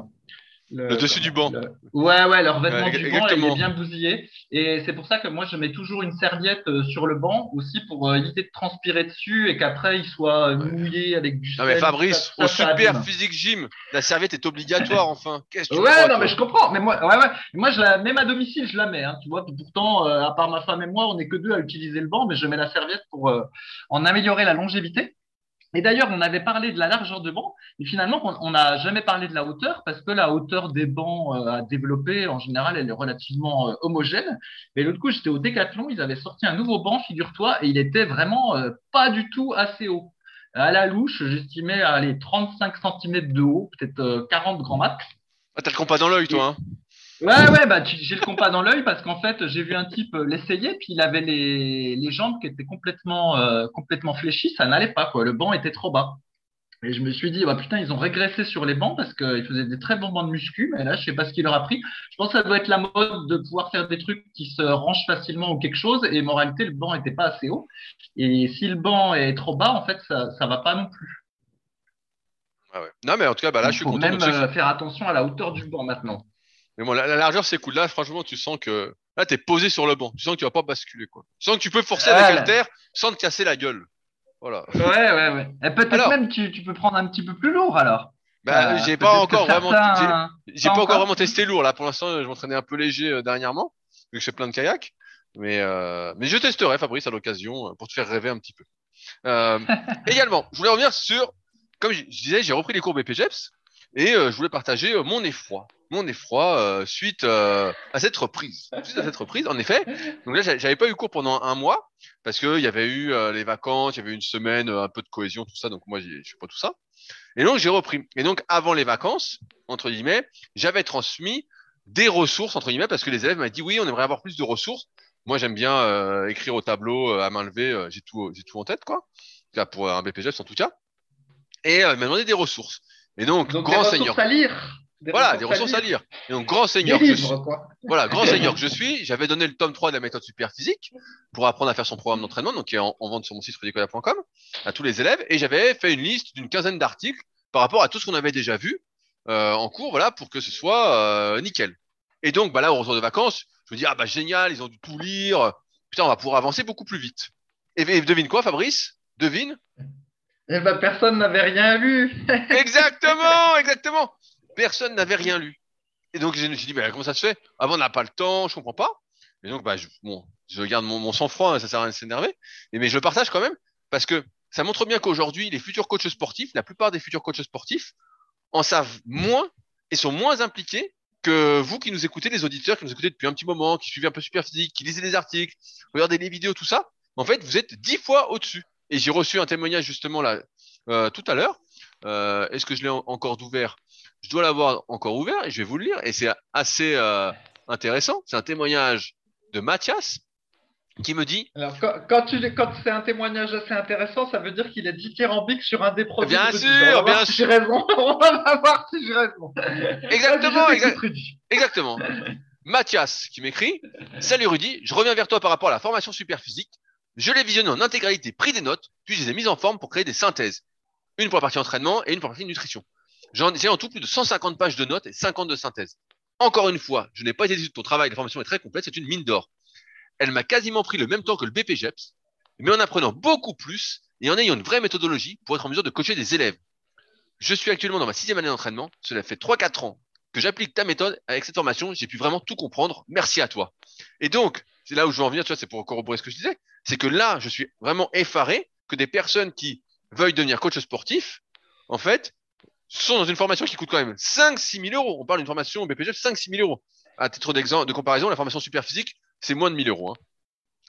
[SPEAKER 2] le, dessus du banc.
[SPEAKER 1] Ouais, ouais, le revêtement du banc, il est bien bousillé. Et c'est pour ça que moi, je mets toujours une serviette euh, sur le banc aussi pour euh, éviter de transpirer dessus et qu'après, il soit euh, mouillé avec du
[SPEAKER 2] Non, mais Fabrice, au super physique gym, la serviette est obligatoire, enfin.
[SPEAKER 1] Qu'est-ce que tu Ouais, non, mais je comprends. Mais moi, ouais, ouais. Moi, je la, même à domicile, je la mets. Hein, tu vois, pourtant, à part ma femme et moi, on n'est que deux à utiliser le banc, mais je mets la serviette pour en améliorer la longévité. Et d'ailleurs, on avait parlé de la largeur de banc, et finalement, on n'a jamais parlé de la hauteur, parce que la hauteur des bancs euh, à développer, en général, elle est relativement euh, homogène. Mais l'autre coup, j'étais au Décathlon, ils avaient sorti un nouveau banc, figure-toi, et il était vraiment euh, pas du tout assez haut. À la louche, j'estimais à les 35 cm de haut, peut-être 40 grands max.
[SPEAKER 2] Ah, t'as le compas dans l'œil, toi, hein
[SPEAKER 1] Ouais, ouais, bah, j'ai le compas dans l'œil parce qu'en fait, j'ai vu un type euh, l'essayer, puis il avait les, les jambes qui étaient complètement, euh, complètement fléchies, ça n'allait pas, quoi. Le banc était trop bas. Et je me suis dit, bah putain, ils ont régressé sur les bancs parce qu'ils faisaient des très bons bancs de muscu, mais là, je sais pas ce qu'il leur a pris. Je pense que ça doit être la mode de pouvoir faire des trucs qui se rangent facilement ou quelque chose, et en réalité, le banc était pas assez haut. Et si le banc est trop bas, en fait, ça, ça va pas non plus.
[SPEAKER 2] Ah ouais. Non, mais en tout cas, bah là, je suis
[SPEAKER 1] faut
[SPEAKER 2] content.
[SPEAKER 1] même euh, faire attention à la hauteur du banc maintenant.
[SPEAKER 2] Mais bon, la, la largeur, c'est cool. Là, franchement, tu sens que là, t'es posé sur le banc. Tu sens que tu vas pas basculer, quoi. Tu sens que tu peux forcer
[SPEAKER 1] Ouais.
[SPEAKER 2] avec haltère sans te casser la gueule. Voilà.
[SPEAKER 1] Ouais, ouais, ouais. Et peut-être même tu, tu peux prendre un petit peu plus lourd alors.
[SPEAKER 2] Bah,
[SPEAKER 1] Euh,
[SPEAKER 2] j'ai pas encore vraiment, j'ai-
[SPEAKER 1] certains-
[SPEAKER 2] j'ai
[SPEAKER 1] pas
[SPEAKER 2] pas encore vraiment testé lourd. Là, pour l'instant, je m'entraînais un peu léger euh, dernièrement, vu que je fais plein de kayak. Mais, euh, mais je testerai, Fabrice, à l'occasion, euh, pour te faire rêver un petit peu. Euh, également, je voulais revenir sur, comme je, je disais, j'ai repris les cours BPGEPS et euh, je voulais partager euh, mon effroi, mon effroi euh, suite euh, à cette reprise. Suite à cette reprise, en effet. Donc là, j'a- j'avais pas eu cours pendant un mois parce que il y avait eu euh, les vacances, il y avait une semaine, euh, un peu de cohésion, tout ça. Donc moi, je fais pas tout ça. Et donc j'ai repris. Et donc avant les vacances, entre guillemets, j'avais transmis des ressources entre guillemets parce que les élèves m'avaient dit oui, on aimerait avoir plus de ressources. Moi, j'aime bien écrire au tableau à main levée. j'ai tout, j'ai tout en tête, quoi. Cas, pour un BPGEPS en tout cas. Et ils m'ont demandé des ressources. Et donc,
[SPEAKER 1] Donc
[SPEAKER 2] grand
[SPEAKER 1] des
[SPEAKER 2] seigneur.
[SPEAKER 1] ressources à lire.
[SPEAKER 2] Voilà, des ressources à lire. Et donc, grand seigneur. que je suis-
[SPEAKER 1] livres, quoi.
[SPEAKER 2] voilà, grand seigneur que je suis, j'avais donné le tome 3 de la méthode super physique pour apprendre à faire son programme d'entraînement, donc qui est en, en vente sur mon site rudicola.com, à tous les élèves, et j'avais fait une liste d'une quinzaine d'articles par rapport à tout ce qu'on avait déjà vu euh, en cours, voilà, pour que ce soit euh, nickel. Et donc, bah là, au retour de vacances, je me dis, ah bah génial, ils ont dû tout lire, putain, on va pouvoir avancer beaucoup plus vite. Et, et devine quoi, Fabrice? Devine?
[SPEAKER 1] Eh ben, personne n'avait rien lu.
[SPEAKER 2] Exactement, exactement. Personne n'avait rien lu. Et donc, je me suis dit, bah, comment ça se fait? Avant, on n'a pas le temps, je comprends pas. Et donc, je, garde mon, sang-froid, ça sert à rien de s'énerver. Mais je le partage quand même parce que ça montre bien qu'aujourd'hui, les futurs coachs sportifs, la plupart des futurs coachs sportifs en savent moins et sont moins impliqués que vous qui nous écoutez, les auditeurs qui nous écoutez depuis un petit moment, qui suivez un peu Super Physique, qui lisez des articles, regardez les vidéos, tout ça. En fait, vous êtes dix fois au-dessus. Et j'ai reçu un témoignage justement là euh, tout à l'heure. Euh, Est-ce que je l'ai en- encore ouvert? Je dois l'avoir encore ouvert et je vais vous le lire. Et c'est assez euh, intéressant. C'est un témoignage de Mathias qui me dit
[SPEAKER 1] Alors, quand, quand, c'est un témoignage assez intéressant, ça veut dire qu'il est dithyrambique sur un des produits.
[SPEAKER 2] Bien
[SPEAKER 1] de
[SPEAKER 2] sûr,
[SPEAKER 1] On va voir
[SPEAKER 2] bien
[SPEAKER 1] si
[SPEAKER 2] sûr.
[SPEAKER 1] j'ai raison. On va voir si j'ai raison.
[SPEAKER 2] Exactement,
[SPEAKER 1] Rudy.
[SPEAKER 2] Exactement. Mathias qui m'écrit Salut Rudy, je reviens vers toi par rapport à la formation super physique. Je l'ai visionné en intégralité, pris des notes, puis je les ai mises en forme pour créer des synthèses. Une pour la partie entraînement et une pour la partie nutrition. J'ai en tout plus de 150 pages de notes et 50 de synthèses. Encore une fois, je n'ai pas été de ton travail, la formation est très complète, c'est une mine d'or. Elle m'a quasiment pris le même temps que le BPGEPS, mais en apprenant beaucoup plus et en ayant une vraie méthodologie pour être en mesure de coacher des élèves. Je suis actuellement dans ma sixième année d'entraînement, cela fait 3-4 ans que j'applique ta méthode avec cette formation, j'ai pu vraiment tout comprendre. Merci à toi. Et donc, c'est là où je veux en venir, tu vois, c'est pour corroborer ce que je disais, c'est que là, je suis vraiment effaré que des personnes qui veuillent devenir coach sportif, en fait, sont dans une formation qui coûte quand même 5-6 000 euros. On parle d'une formation BPG 5-6 000 euros. À titre d'exemple, de comparaison, la formation super physique, c'est moins de 1000 euros. hein.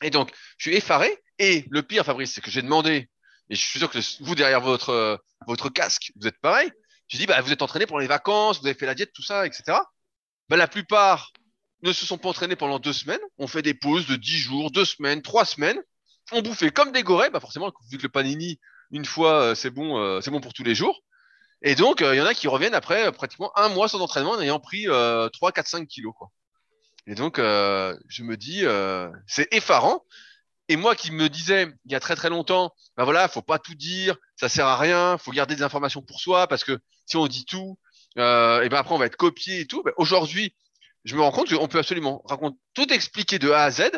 [SPEAKER 2] Et donc, je suis effaré. Et le pire, Fabrice, c'est que j'ai demandé, et je suis sûr que vous, derrière votre, euh, casque, vous êtes pareil. J'ai dit, bah, vous êtes entraîné pendant les vacances, vous avez fait la diète, tout ça, etc. Bah, la plupart ne se sont pas entraînés pendant deux semaines. On fait des pauses de 10 jours, deux semaines, trois semaines. On bouffait comme des gorées. Bah, forcément, vu que le panini, une fois, euh, c'est bon, euh, c'est bon pour tous les jours. Et donc, euh, il y en a qui reviennent après pratiquement un mois sans entraînement en ayant pris euh, 3, 4, 5 kilos. Quoi. Et donc, je me dis, c'est effarant. Et moi qui me disais il y a très très longtemps, ben voilà, faut pas tout dire, ça sert à rien, faut garder des informations pour soi parce que si on dit tout, et ben après on va être copié et tout. Ben aujourd'hui, je me rends compte qu'on peut absolument raconter tout expliquer de A à Z.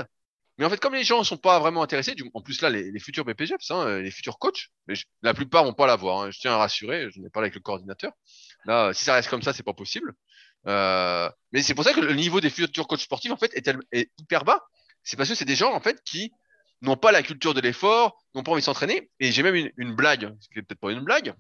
[SPEAKER 2] Mais en fait, comme les gens sont pas vraiment intéressés, en plus là, les, futurs BPGEPS, hein, les futurs coachs, la plupart vont pas l'avoir. Hein, je tiens à rassurer, je n'ai parlé avec le coordinateur. Là, si ça reste comme ça, c'est pas possible. Euh, mais c'est pour ça que le niveau des futurs coachs sportifs, en fait, est, hyper bas. C'est parce que c'est des gens, en fait, qui n'ont pas la culture de l'effort, n'ont pas envie de s'entraîner. Et j'ai même une, blague, ce qui est peut-être pas une blague.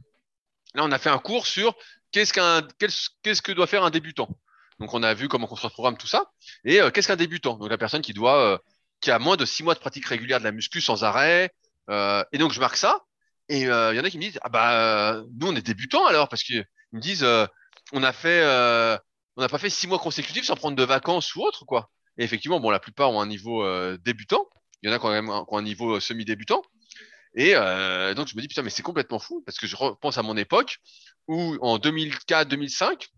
[SPEAKER 2] Là, on a fait un cours sur qu'est-ce que doit faire un débutant. Donc, on a vu comment construire un programme, tout ça. Et euh, qu'est-ce qu'un débutant? Donc, la personne qui doit, euh, qui a moins de six mois de pratique régulière de la muscu sans arrêt. Euh, et donc, je marque ça. Et il y en a qui me disent, ah bah, nous, on est débutants alors, parce qu'ils me disent, on a fait, on n'a pas fait six mois consécutifs sans prendre de vacances ou autre, quoi. Et effectivement, bon, la plupart ont un niveau débutant. Il y en a quand même qui ont un niveau euh, semi-débutant. Et donc, je me dis, putain, mais c'est complètement fou, parce que je repense à mon époque où en 2004, 2005,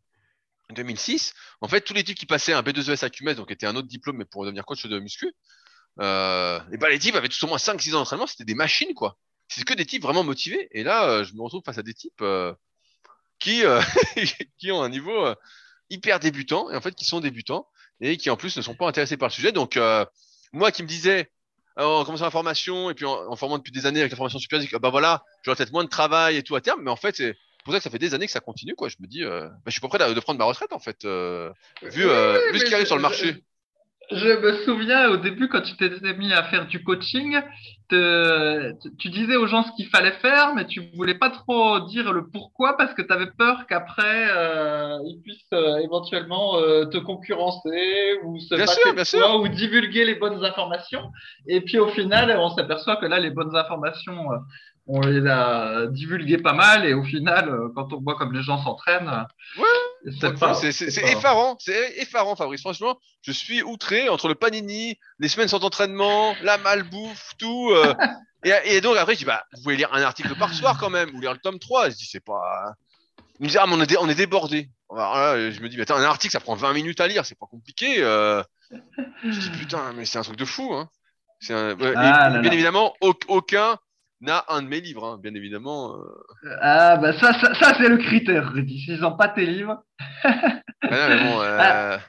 [SPEAKER 2] 2006, en fait, tous les types qui passaient un B2ES à QMS, donc était un autre diplôme, mais pour devenir coach de muscu, euh, et ben les types avaient tous au moins 5-6 ans d'entraînement, c'était des machines, quoi. C'est que des types vraiment motivés. Et là, euh, je me retrouve face à des types euh, qui, euh, qui ont un niveau euh, hyper débutant, et en fait, qui sont débutants, et qui en plus ne sont pas intéressés par le sujet. Donc, moi qui me disais, en commençant la formation, et puis en, en formant depuis des années avec la formation supérieure, bah voilà, j'aurai peut-être moins de travail et tout à terme, mais en fait, c'est pour ça que ça fait des années que ça continue, quoi. Je me dis, euh, bah, je suis pas prêt de, prendre ma retraite, en fait, euh, vu, euh,
[SPEAKER 1] Oui,
[SPEAKER 2] vu ce qui arrive sur le marché.
[SPEAKER 1] Je me souviens au début quand tu t'étais mis à faire du coaching, te- tu disais aux gens ce qu'il fallait faire, mais tu voulais pas trop dire le pourquoi parce que tu avais peur qu'après euh, ils puissent euh, éventuellement euh, te concurrencer ou se
[SPEAKER 2] Bien
[SPEAKER 1] passer
[SPEAKER 2] sûr,
[SPEAKER 1] de
[SPEAKER 2] bien
[SPEAKER 1] toi ou divulguer les bonnes informations. Et puis au final, on s'aperçoit que là, les bonnes informations, on les a divulguées pas mal et au final, euh, quand on voit comme les gens s'entraînent,
[SPEAKER 2] Ouais,
[SPEAKER 1] c'est
[SPEAKER 2] effarant, c'est effarant, Fabrice. Franchement, je suis outré entre le panini, les semaines sans entraînement, la malbouffe, tout. euh, et, et donc après, je dis, bah, vous pouvez lire un article par soir quand même, ou lire le tome 3. Je dis, c'est pas. Il me dit, ah, mais on est, on est débordé. Je me dis, mais attends, un article, ça prend 20 minutes à lire, c'est pas compliqué. euh. Je dis, putain, mais c'est un truc de fou. Hein. Un- et
[SPEAKER 1] Ah là
[SPEAKER 2] bien
[SPEAKER 1] là.
[SPEAKER 2] évidemment, au- aucun n'a un de mes livres, hein, bien évidemment. euh.
[SPEAKER 1] Ah, bah ça, ça, ça, c'est le critère, Rudy. S'ils n'ont pas tes livres.
[SPEAKER 2] Ah non, mais bon, euh, ça,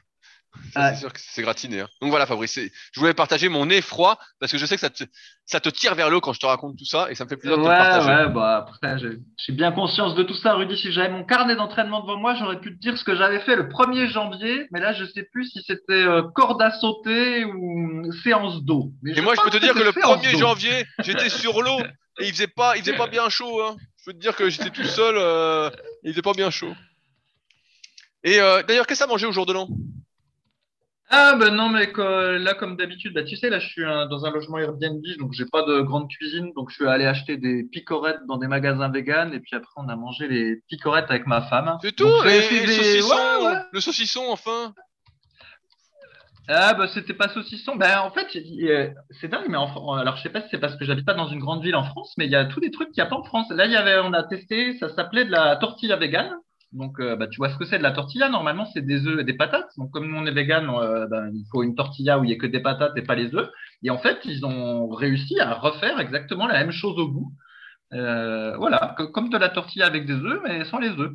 [SPEAKER 1] Ah.
[SPEAKER 2] c'est sûr que c'est gratiné. hein. Donc voilà, Fabrice, je voulais partager mon effroi parce que je sais que ça te, ça te tire vers le haut quand je te raconte tout ça et ça me fait plaisir de te le partager.
[SPEAKER 1] ouais, bah après, j'ai bien conscience de tout ça, Rudy. Si j'avais mon carnet d'entraînement devant moi, j'aurais pu te dire ce que j'avais fait le 1er janvier, mais là, je sais plus si c'était euh, corde à sauter ou séance d'eau.
[SPEAKER 2] Et moi, je peux te dire que le
[SPEAKER 1] c'était séance
[SPEAKER 2] 1er
[SPEAKER 1] d'eau.
[SPEAKER 2] janvier, j'étais sur l'eau et il faisait pas, il faisait pas bien chaud. Hein. Je peux te dire que j'étais tout seul, euh, et il faisait pas bien chaud. Et euh, d'ailleurs, qu'est-ce que t'as mangé au jour de l'an?
[SPEAKER 1] Ah, ben non, mais que- là, comme d'habitude, bah, tu sais, là, je suis euh, dans un logement Airbnb, donc j'ai pas de grande cuisine, donc je suis allé acheter des picorettes dans des magasins vegan, et puis après, on a mangé les picorettes avec ma femme.
[SPEAKER 2] C'est tout
[SPEAKER 1] Donc,
[SPEAKER 2] et,
[SPEAKER 1] j'ai
[SPEAKER 2] et
[SPEAKER 1] fait
[SPEAKER 2] le
[SPEAKER 1] des-
[SPEAKER 2] saucisson,
[SPEAKER 1] ouais, ouais.
[SPEAKER 2] le saucisson enfin.
[SPEAKER 1] Ah bah c'était pas saucisson. Ben en fait, euh, c'est dingue, mais en alors je sais pas si c'est parce que j'habite pas dans une grande ville en France, mais il y a tous des trucs qu'il n'y a pas en France. Là, il y avait, on a testé, ça s'appelait de la tortilla vegan. Donc euh, bah, tu vois ce que c'est de la tortilla. Normalement, c'est des œufs et des patates. Donc comme on est vegan, euh, ben, il faut une tortilla où il y a que des patates et pas les œufs. Et en fait, ils ont réussi à refaire exactement la même chose au goût. Euh, voilà, co- comme de la tortilla avec des œufs, mais sans les œufs.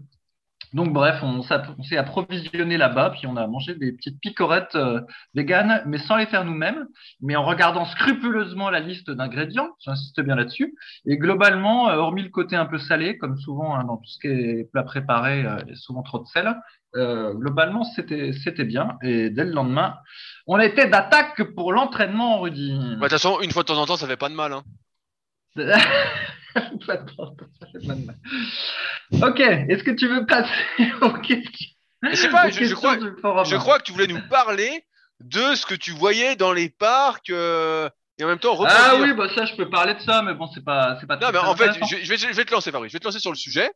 [SPEAKER 1] Donc bref, on, s'est approvisionné là-bas, puis on a mangé des petites picorettes euh, véganes, mais sans les faire nous-mêmes, mais en regardant scrupuleusement la liste d'ingrédients, j'insiste bien là-dessus. Et globalement, euh, hormis le côté un peu salé, comme souvent hein, dans tout ce qui est plat préparé, euh, il y a souvent trop de sel, euh, globalement c'était c'était bien. Et dès le lendemain, on était d'attaque pour l'entraînement, Rudy.
[SPEAKER 2] Bah, De toute façon, une fois de temps en temps, ça fait pas de mal. Hein.
[SPEAKER 1] ok, est-ce que tu veux passer aux questions,
[SPEAKER 2] pas, je, crois, je que tu voulais nous parler de ce que tu voyais dans les parcs euh, et en même temps
[SPEAKER 1] Ah oui, bah ça, je peux parler de ça, mais bon, c'est pas, c'est pas
[SPEAKER 2] Non, mais en fait, je vais, je vais te lancer, Fabrice. Je vais te lancer sur le sujet.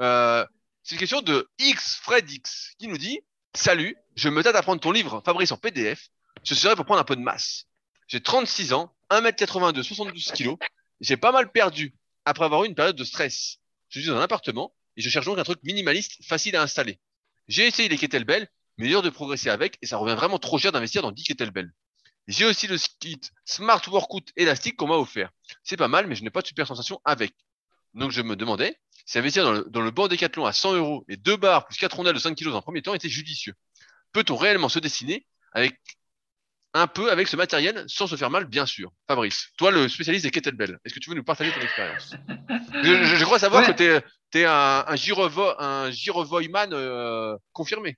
[SPEAKER 2] Euh, c'est une question de X Fred X qui nous dit Salut, je me tâte à prendre ton livre, Fabrice, en PDF. Ce serait pour prendre un peu de masse. J'ai 36 ans, 1m82, 72 kg. J'ai pas mal perdu après avoir eu une période de stress. Je suis dans un appartement et je cherche donc un truc minimaliste, facile à installer. J'ai essayé les kettlebells, mais dur de progresser avec et ça revient vraiment trop cher d'investir dans 10 kettlebells. J'ai aussi le kit Smart Workout élastique qu'on m'a offert. C'est pas mal, mais je n'ai pas de super sensation avec. Donc je me demandais si investir dans le, banc Décathlon à 100 euros et deux barres plus quatre rondelles de 5 kilos en premier temps était judicieux. Peut-on réellement se dessiner avec un peu avec ce matériel sans se faire mal, bien sûr. Fabrice, toi le spécialiste des kettlebells, est-ce que tu veux nous partager ton expérience? Je, je- je crois savoir
[SPEAKER 1] Ouais.
[SPEAKER 2] que t'es es un, un euh, confirmé.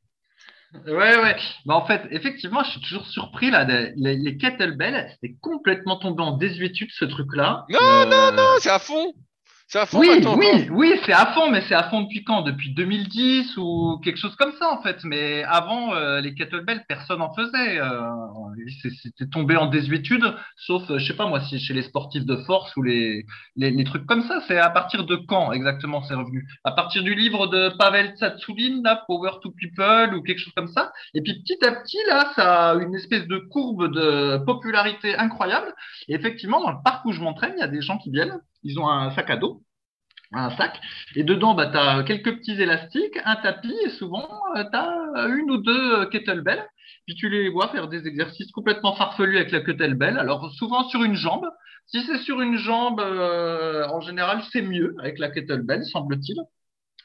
[SPEAKER 1] Ouais, ouais. Bah, en fait, effectivement, je suis toujours surpris là. les, les kettlebells, c'était complètement tombé en désuétude ce truc-là.
[SPEAKER 2] Non,
[SPEAKER 1] Euh,
[SPEAKER 2] non, c'est à fond. C'est à fond
[SPEAKER 1] Oui, oui, oui, c'est à fond, mais c'est à fond depuis quand? Depuis 2010 ou quelque chose comme ça en fait. Mais avant, euh, les kettlebells, personne en faisait. Euh, c'était tombé en désuétude, sauf, euh, je sais pas moi, si chez les sportifs de force ou les, les, les trucs comme ça. C'est à partir de quand exactement c'est revenu? À partir du livre de Pavel Tsatsouline, là, Power to People ou quelque chose comme ça. Et puis petit à petit, là, ça a une espèce de courbe de popularité incroyable. Et effectivement, dans le parc où je m'entraîne, il y a des gens qui viennent, ils ont un sac à dos un sac. Et dedans, bah, tu as quelques petits élastiques, un tapis, et souvent, tu as une ou deux euh, kettlebells. Puis tu les vois faire des exercices complètement farfelus avec la kettlebell. Alors, souvent sur une jambe. Si c'est sur une jambe, euh, en général, c'est mieux avec la kettlebell, semble-t-il.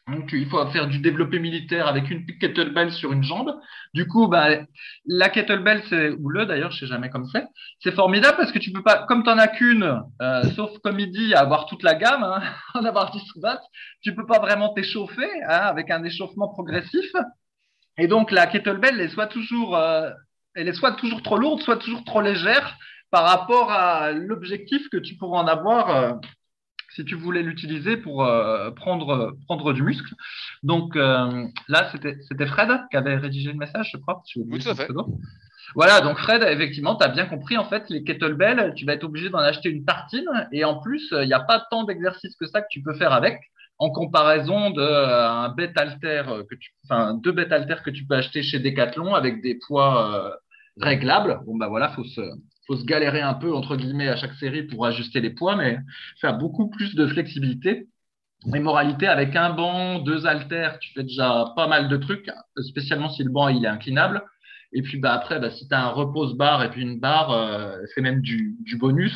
[SPEAKER 1] Donc, il faut faire du développé militaire avec une kettlebell sur une jambe. Du coup, bah, la kettlebell, ou le d'ailleurs, je sais jamais comme c'est, c'est formidable parce que tu peux pas, comme t'en as qu'une, euh, sauf comme il dit, avoir toute la gamme, hein, en avoir 10 ou 20, tu peux pas vraiment t'échauffer hein, avec un échauffement progressif. Et donc, la kettlebell, elle est soit toujours, euh, elle soit toujours trop lourde, soit toujours trop légère par rapport à l'objectif que tu pourrais en avoir euh, si tu voulais l'utiliser pour euh, prendre, prendre du muscle. Donc euh, là, c'était c'était Fred qui avait rédigé le message, je crois.
[SPEAKER 2] Oui, tout à fait.
[SPEAKER 1] Voilà, donc Fred, effectivement, tu as bien compris, en fait, les kettlebells, tu vas être obligé d'en acheter une tartine, et en plus, il n'y a pas tant d'exercices que ça que tu peux faire avec, en comparaison de euh, un bête alter que tu, enfin, deux bêtes haltères que tu peux acheter chez Decathlon avec des poids euh, réglables. Bon, bah voilà, faut se, faut se galérer un peu, entre guillemets, à chaque série pour ajuster les poids, mais faire beaucoup plus de flexibilité. Et moralité, avec un banc, deux haltères, tu fais déjà pas mal de trucs, spécialement si le banc il est inclinable. Et puis bah, après, bah, si tu as un repose-barre et puis une barre, euh, c'est même du, du bonus.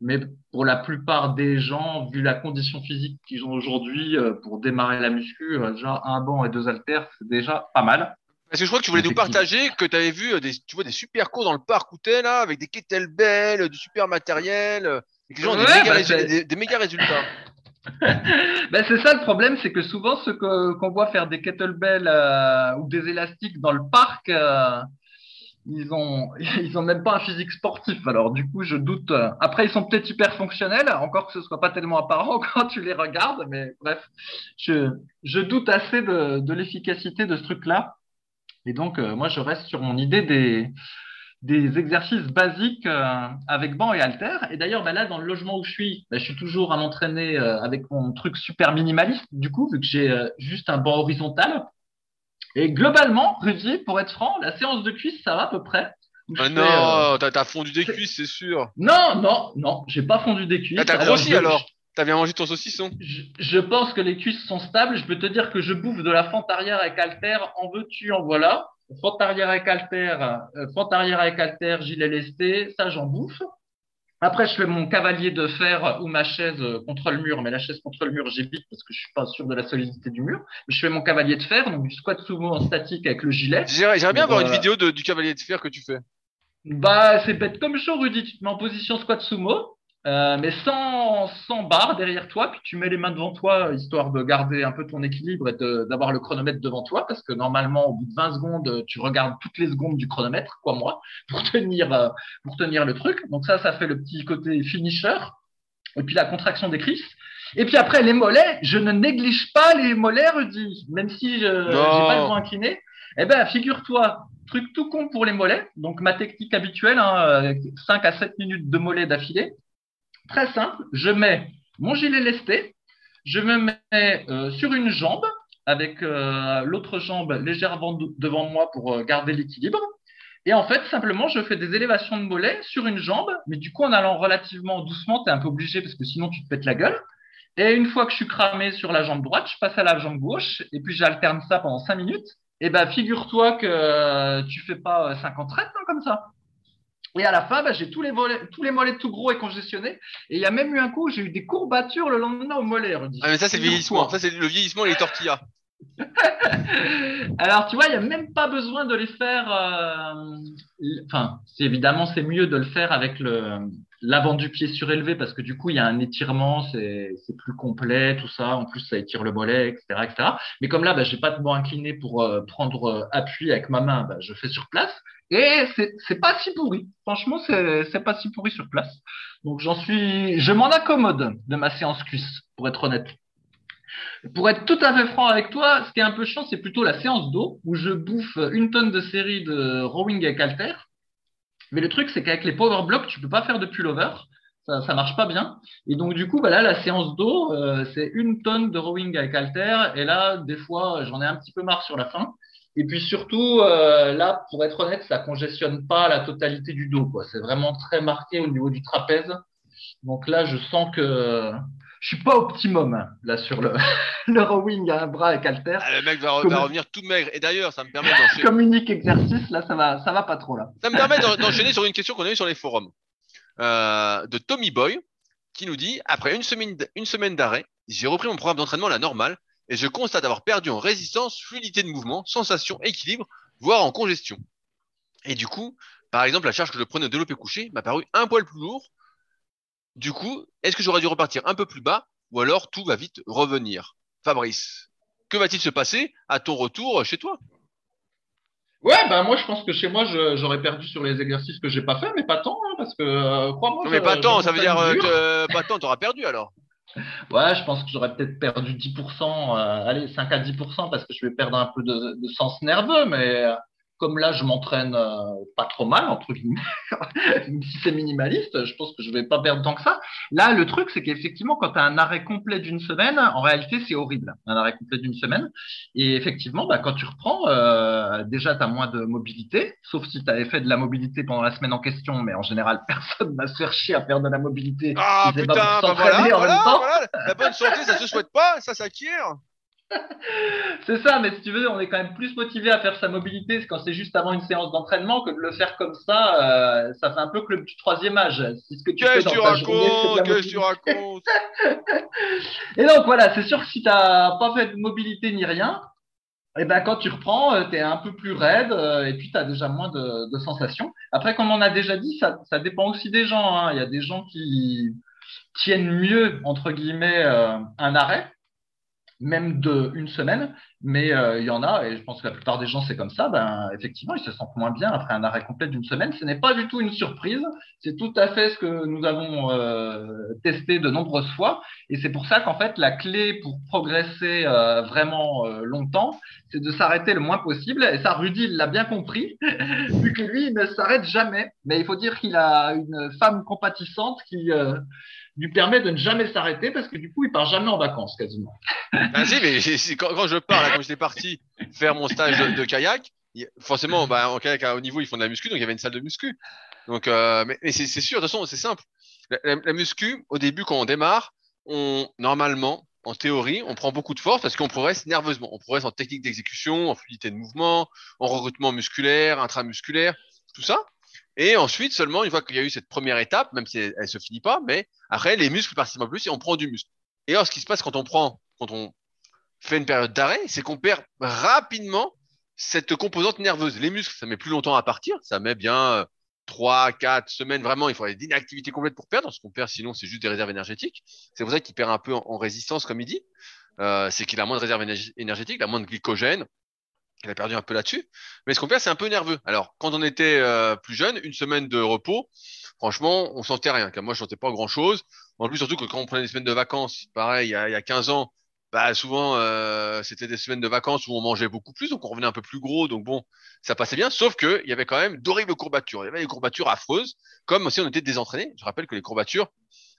[SPEAKER 1] Mais pour la plupart des gens, vu la condition physique qu'ils ont aujourd'hui, euh, pour démarrer la muscu, euh, déjà un banc et deux haltères, c'est déjà pas mal.
[SPEAKER 2] Parce que je crois que tu voulais nous partager que tu avais vu euh, des, tu vois, des super cours dans le parc où t'es là, avec des kettlebells, du super matériel, euh, et que les gens ont des,
[SPEAKER 1] Ouais,
[SPEAKER 2] méga
[SPEAKER 1] bah,
[SPEAKER 2] des- des méga résultats.
[SPEAKER 1] Ben, c'est ça le problème, c'est que souvent ceux qu'on voit faire des kettlebells euh, ou des élastiques dans le parc, euh, ils ont ils ont même pas un physique sportif. Alors du coup, je doute. euh, Après, ils sont peut-être hyper fonctionnels, encore que ce soit pas tellement apparent quand tu les regardes. Mais bref, je je doute assez de, de l'efficacité de ce truc-là. Et donc, euh, moi, je reste sur mon idée des des exercices basiques euh, avec banc et haltères. Et d'ailleurs, bah là, dans le logement où je suis, bah, je suis toujours à m'entraîner euh, avec mon truc super minimaliste, du coup, vu que j'ai juste un banc horizontal. Et globalement, Rudy, pour être franc, la séance de cuisse, ça va à peu près. Où je
[SPEAKER 2] Ah
[SPEAKER 1] fais,
[SPEAKER 2] non, t'as fondu des cuisses, c'est sûr.
[SPEAKER 1] Non, non, non, j'ai pas fondu des cuisses.
[SPEAKER 2] Ah, t'as grossi alors T'as bien mangé ton saucisson
[SPEAKER 1] je, je pense que les cuisses sont stables. Je peux te dire que je bouffe de la fente arrière avec haltère. En veux-tu, en voilà. Fente arrière avec haltère, euh, fente arrière avec haltère, gilet lesté, ça j'en bouffe. Après, je fais mon cavalier de fer ou ma chaise contre le mur, mais la chaise contre le mur, j'évite parce que je suis pas sûr de la solidité du mur. Mais je fais mon cavalier de fer, donc du squat sumo en statique avec le gilet.
[SPEAKER 2] J'aimerais bien avoir une
[SPEAKER 1] euh,
[SPEAKER 2] vidéo de- du cavalier de fer que tu fais.
[SPEAKER 1] Bah, c'est bête comme chaud, Rudy. Tu te mets en position squat sumo, euh, mais sans, sans barre derrière toi, puis tu mets les mains devant toi, histoire de garder un peu ton équilibre et d'avoir le chronomètre devant toi, parce que normalement, au bout de 20 secondes, tu regardes toutes les secondes du chronomètre, quoi moi, pour tenir, euh, pour tenir le truc. Donc ça, ça fait le petit côté finisher. Et puis la contraction des cuisses. Et puis après, les mollets, je ne néglige pas les mollets, Rudy. Même si je j'ai
[SPEAKER 2] Non.
[SPEAKER 1] pas le droit incliné. Eh ben, figure-toi, truc tout con pour les mollets. Donc, ma technique habituelle, hein, euh, 5 à 7 minutes de mollets d'affilée. Très simple. Je mets mon gilet lesté. Je me mets euh, sur une jambe avec euh, l'autre jambe légèrement de- devant moi pour euh, garder l'équilibre. Et en fait, simplement, je fais des élévations de mollets sur une jambe, mais du coup, en allant relativement doucement, tu un peu obligé parce que sinon, tu te pètes la gueule. Et une fois que je suis cramé sur la jambe droite, je passe à la jambe gauche et puis j'alterne ça pendant 5 minutes. Et ben, figure-toi que tu fais pas euh, 50 reps hein, comme ça. Et à la fin, ben, j'ai tous les, mollets, tous les mollets tout gros et congestionnés. Et il y a même eu un coup où j'ai eu des courbatures le lendemain au mollet. Rudy.
[SPEAKER 2] Ah, mais ça, c'est le vieillissement. Ça, c'est le vieillissement et les tortillas.
[SPEAKER 1] Alors, tu vois, il n'y a même pas besoin de les faire. euh, Enfin, évidemment, c'est mieux de le faire avec le l'avant du pied surélevé parce que du coup, il y a un étirement, c'est c'est plus complet, tout ça. En plus, ça étire le mollet, etc., etc. Mais comme là, bah, j'ai pas de banc incliné pour euh, prendre euh, appui avec ma main, bah, je fais sur place. Et c'est pas si pourri. Franchement, c'est pas si pourri sur place. Donc j'en suis, je m'en accommode de ma séance cuisse, pour être honnête. Pour être tout à fait franc avec toi, ce qui est un peu chiant, c'est plutôt la séance d'eau où je bouffe une tonne de série de rowing avec halter. Mais le truc, c'est qu'avec les power blocks, tu peux pas faire de pullover. Ça, ça marche pas bien. Et donc, du coup, bah là, la séance d'eau, euh, c'est une tonne de rowing avec halter. Et là, des fois, j'en ai un petit peu marre sur la fin. Et puis surtout, euh, là, pour être honnête, ça congestionne pas la totalité du dos. Quoi. C'est vraiment très marqué au niveau du trapèze. Donc là, je sens que je suis pas optimum hein, là sur le, le rowing à un bras avec halter.
[SPEAKER 2] Ah, le mec va, revenir tout maigre. Et d'ailleurs, ça me permet d'enchaîner.
[SPEAKER 1] Comme unique exercice, là, ça va, ça va pas trop là.
[SPEAKER 2] Ça me permet d'enchaîner sur une question qu'on a eue sur les forums euh, de Tommy Boy qui nous dit après une semaine, une semaine d'arrêt, j'ai repris mon programme d'entraînement à la normale et je constate avoir perdu en résistance, fluidité de mouvement, sensation, équilibre, voire en congestion. Et du coup, par exemple, la charge que je prenais au développé couché m'a paru un poil plus lourd. Du coup, est-ce que j'aurais dû repartir un peu plus bas ou alors tout va vite revenir? Fabrice, que va-t-il se passer à ton retour chez toi?
[SPEAKER 1] Ouais, ben moi je pense que chez moi j'aurais perdu sur les exercices que j'ai pas fait, mais pas tant, hein, parce que euh, crois-moi.
[SPEAKER 2] mais pas tant, ça veut dire euh, que pas tant, t'auras perdu alors.
[SPEAKER 1] Ouais, je pense que j'aurais peut-être perdu 10%, euh, allez, 5 à 10%, parce que je vais perdre un peu de, de sens nerveux, mais euh, comme là, je m'entraîne euh, pas trop mal, entre guillemets, même si c'est minimaliste, je pense que je vais pas perdre tant que ça. Là, le truc, c'est qu'effectivement, quand tu as un arrêt complet d'une semaine, en réalité, c'est horrible, un arrêt complet d'une semaine. Et effectivement, bah, quand tu reprends, euh, déjà, tu as moins de mobilité, sauf si tu avais fait de la mobilité pendant la semaine en question, mais en général, personne va se faire chier à faire de la mobilité.
[SPEAKER 2] Ah putain, bah voilà, voilà, voilà, la bonne santé, ça se souhaite pas, ça s'acquiert.
[SPEAKER 1] c'est ça, mais si tu veux, on est quand même plus motivé à faire sa mobilité quand c'est juste avant une séance d'entraînement que de le faire comme ça. Euh, ça fait un peu club du troisième âge.
[SPEAKER 2] C'est ce que tu fais dans ta journée. Qu'est-ce que tu racontes
[SPEAKER 1] Et donc voilà, c'est sûr que si tu n'as pas fait de mobilité ni rien, et eh ben quand tu reprends, euh, tu es un peu plus raide euh, et puis tu as déjà moins de, de, sensations. Après, comme on a déjà dit, ça, ça dépend aussi des gens. Hein. Il y a des gens qui tiennent mieux, entre guillemets, un arrêt même de une semaine, mais euh, il y en a, et je pense que la plupart des gens c'est comme ça, ben, effectivement, ils se sentent moins bien après un arrêt complet d'une semaine. Ce n'est pas du tout une surprise, c'est tout à fait ce que nous avons euh, testé de nombreuses fois, et c'est pour ça qu'en fait, la clé pour progresser euh, vraiment longtemps, c'est de s'arrêter le moins possible, et ça, Rudy, l'a bien compris, vu que lui, il ne s'arrête jamais, mais il faut dire qu'il a une femme compatissante qui lui permet de ne jamais s'arrêter parce que du coup, il part jamais en vacances quasiment.
[SPEAKER 2] Ben si, mais quand, je pars, quand j'étais parti faire mon stage de, kayak, forcément, bah, en kayak à haut niveau, ils font de la muscu, donc il y avait une salle de muscu. Donc, euh, mais, c'est sûr, de toute façon, c'est simple. La, muscu, au début, quand on démarre, on normalement, en théorie, on prend beaucoup de force parce qu'on progresse nerveusement. On progresse en technique d'exécution, en fluidité de mouvement, en recrutement musculaire, intramusculaire, tout ça. Et ensuite, seulement, une fois qu'il y a eu cette première étape, même si elle, ne se finit pas, mais après, les muscles participent un plus et on prend du muscle. Et alors, ce qui se passe quand on prend, quand on fait une période d'arrêt, c'est qu'on perd rapidement cette composante nerveuse. Les muscles, ça met plus longtemps à partir. Ça met bien 3, euh, 4 semaines. Vraiment, il faut une activité complète pour perdre. Ce qu'on perd, sinon, c'est juste des réserves énergétiques. C'est pour ça qu'il perd un peu en, résistance, comme il dit. Euh, c'est qu'il a moins de réserves énergétiques, il a moins de glycogène. Il a perdu un peu là-dessus. Mais ce qu'on perd, c'est un peu nerveux. Alors, quand on était euh, plus jeune, une semaine de repos, franchement, on sentait rien. Moi, je sentais pas grand-chose. En plus, surtout que quand on prenait des semaines de vacances, pareil, il y a, il y a 15 ans, bah souvent euh, c'était des semaines de vacances où on mangeait beaucoup plus, donc on revenait un peu plus gros, donc bon, ça passait bien. Sauf que il y avait quand même d'horribles courbatures. Il y avait des courbatures affreuses, comme si on était désentraîné. Je rappelle que les courbatures,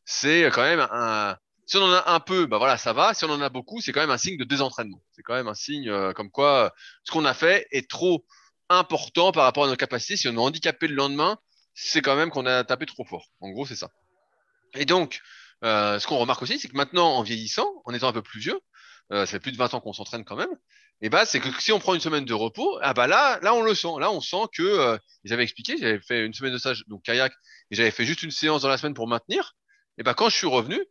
[SPEAKER 2] c'est quand même un, si on en a un peu, bah voilà, ça va. Si on en a beaucoup, c'est quand même un signe de désentraînement. C'est quand même un signe euh, comme quoi euh, ce qu'on a fait est trop important par rapport à nos capacités. Si on est handicapé le lendemain, c'est quand même qu'on a tapé trop fort. En gros, c'est ça. Et donc, euh, ce qu'on remarque aussi, c'est que maintenant, en vieillissant, en étant un peu plus vieux, ça fait plus de 20 ans qu'on s'entraîne quand même, et bah c'est que si on prend une semaine de repos, ah bah là, là on le sent. Là, on sent que j'avais expliqué, j'avais fait une semaine de stage donc kayak et j'avais fait juste une séance dans la semaine pour maintenir. Et bah quand je suis revenu,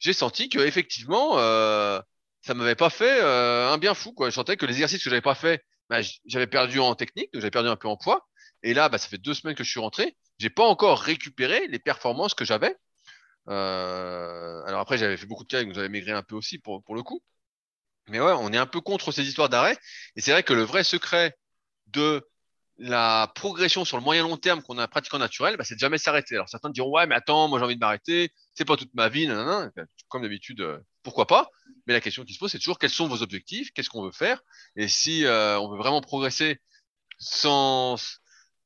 [SPEAKER 2] j'ai senti que effectivement, euh, ça m'avait pas fait euh, un bien fou. Quoi. Je sentais que les exercices que j'avais pas fait, bah, j'avais perdu en technique, j'avais perdu un peu en poids. Et là, bah, ça fait deux semaines que je suis rentré. J'ai pas encore récupéré les performances que j'avais. Euh, alors après, j'avais fait beaucoup de cas, donc j'avais maigré un peu aussi pour, pour le coup. Mais ouais, on est un peu contre ces histoires d'arrêt. Et c'est vrai que le vrai secret de la progression sur le moyen long terme qu'on a pratiquement naturel, bah, c'est de jamais s'arrêter. Alors certains diront ouais mais attends, moi j'ai envie de m'arrêter, c'est pas toute ma vie, nanana. comme d'habitude, euh, pourquoi pas? Mais la question qui se pose c'est toujours quels sont vos objectifs, qu'est-ce qu'on veut faire, et si euh, on veut vraiment progresser sans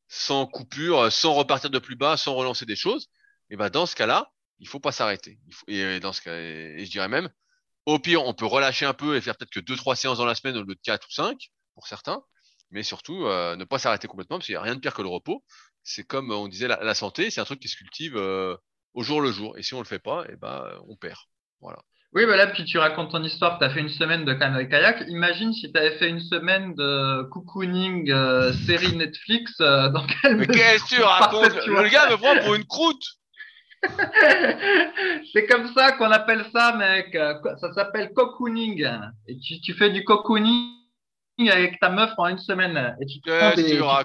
[SPEAKER 2] sans coupure, sans repartir de plus bas, sans relancer des choses, et ben dans ce cas-là, il faut pas s'arrêter. Et dans ce cas, et je dirais même, au pire, on peut relâcher un peu et faire peut-être que deux trois séances dans la semaine au lieu de quatre ou cinq pour certains mais surtout euh, ne pas s'arrêter complètement parce qu'il n'y a rien de pire que le repos. C'est comme on disait la, santé, c'est un truc qui se cultive euh, au jour le jour. Et si on le fait pas, eh ben on perd. Voilà.
[SPEAKER 1] Oui, bah là, puis tu racontes ton histoire, tu as fait une semaine de kayak. Imagine si tu avais fait une semaine de cocooning euh, série Netflix dans quelle
[SPEAKER 2] Mais qu'est-ce que tu racontes? Le gars me prend pour une croûte
[SPEAKER 1] c'est comme ça qu'on appelle ça, mec. Ça s'appelle cocooning. Et tu, tu fais du cocooning? Avec ta meuf en une semaine et tu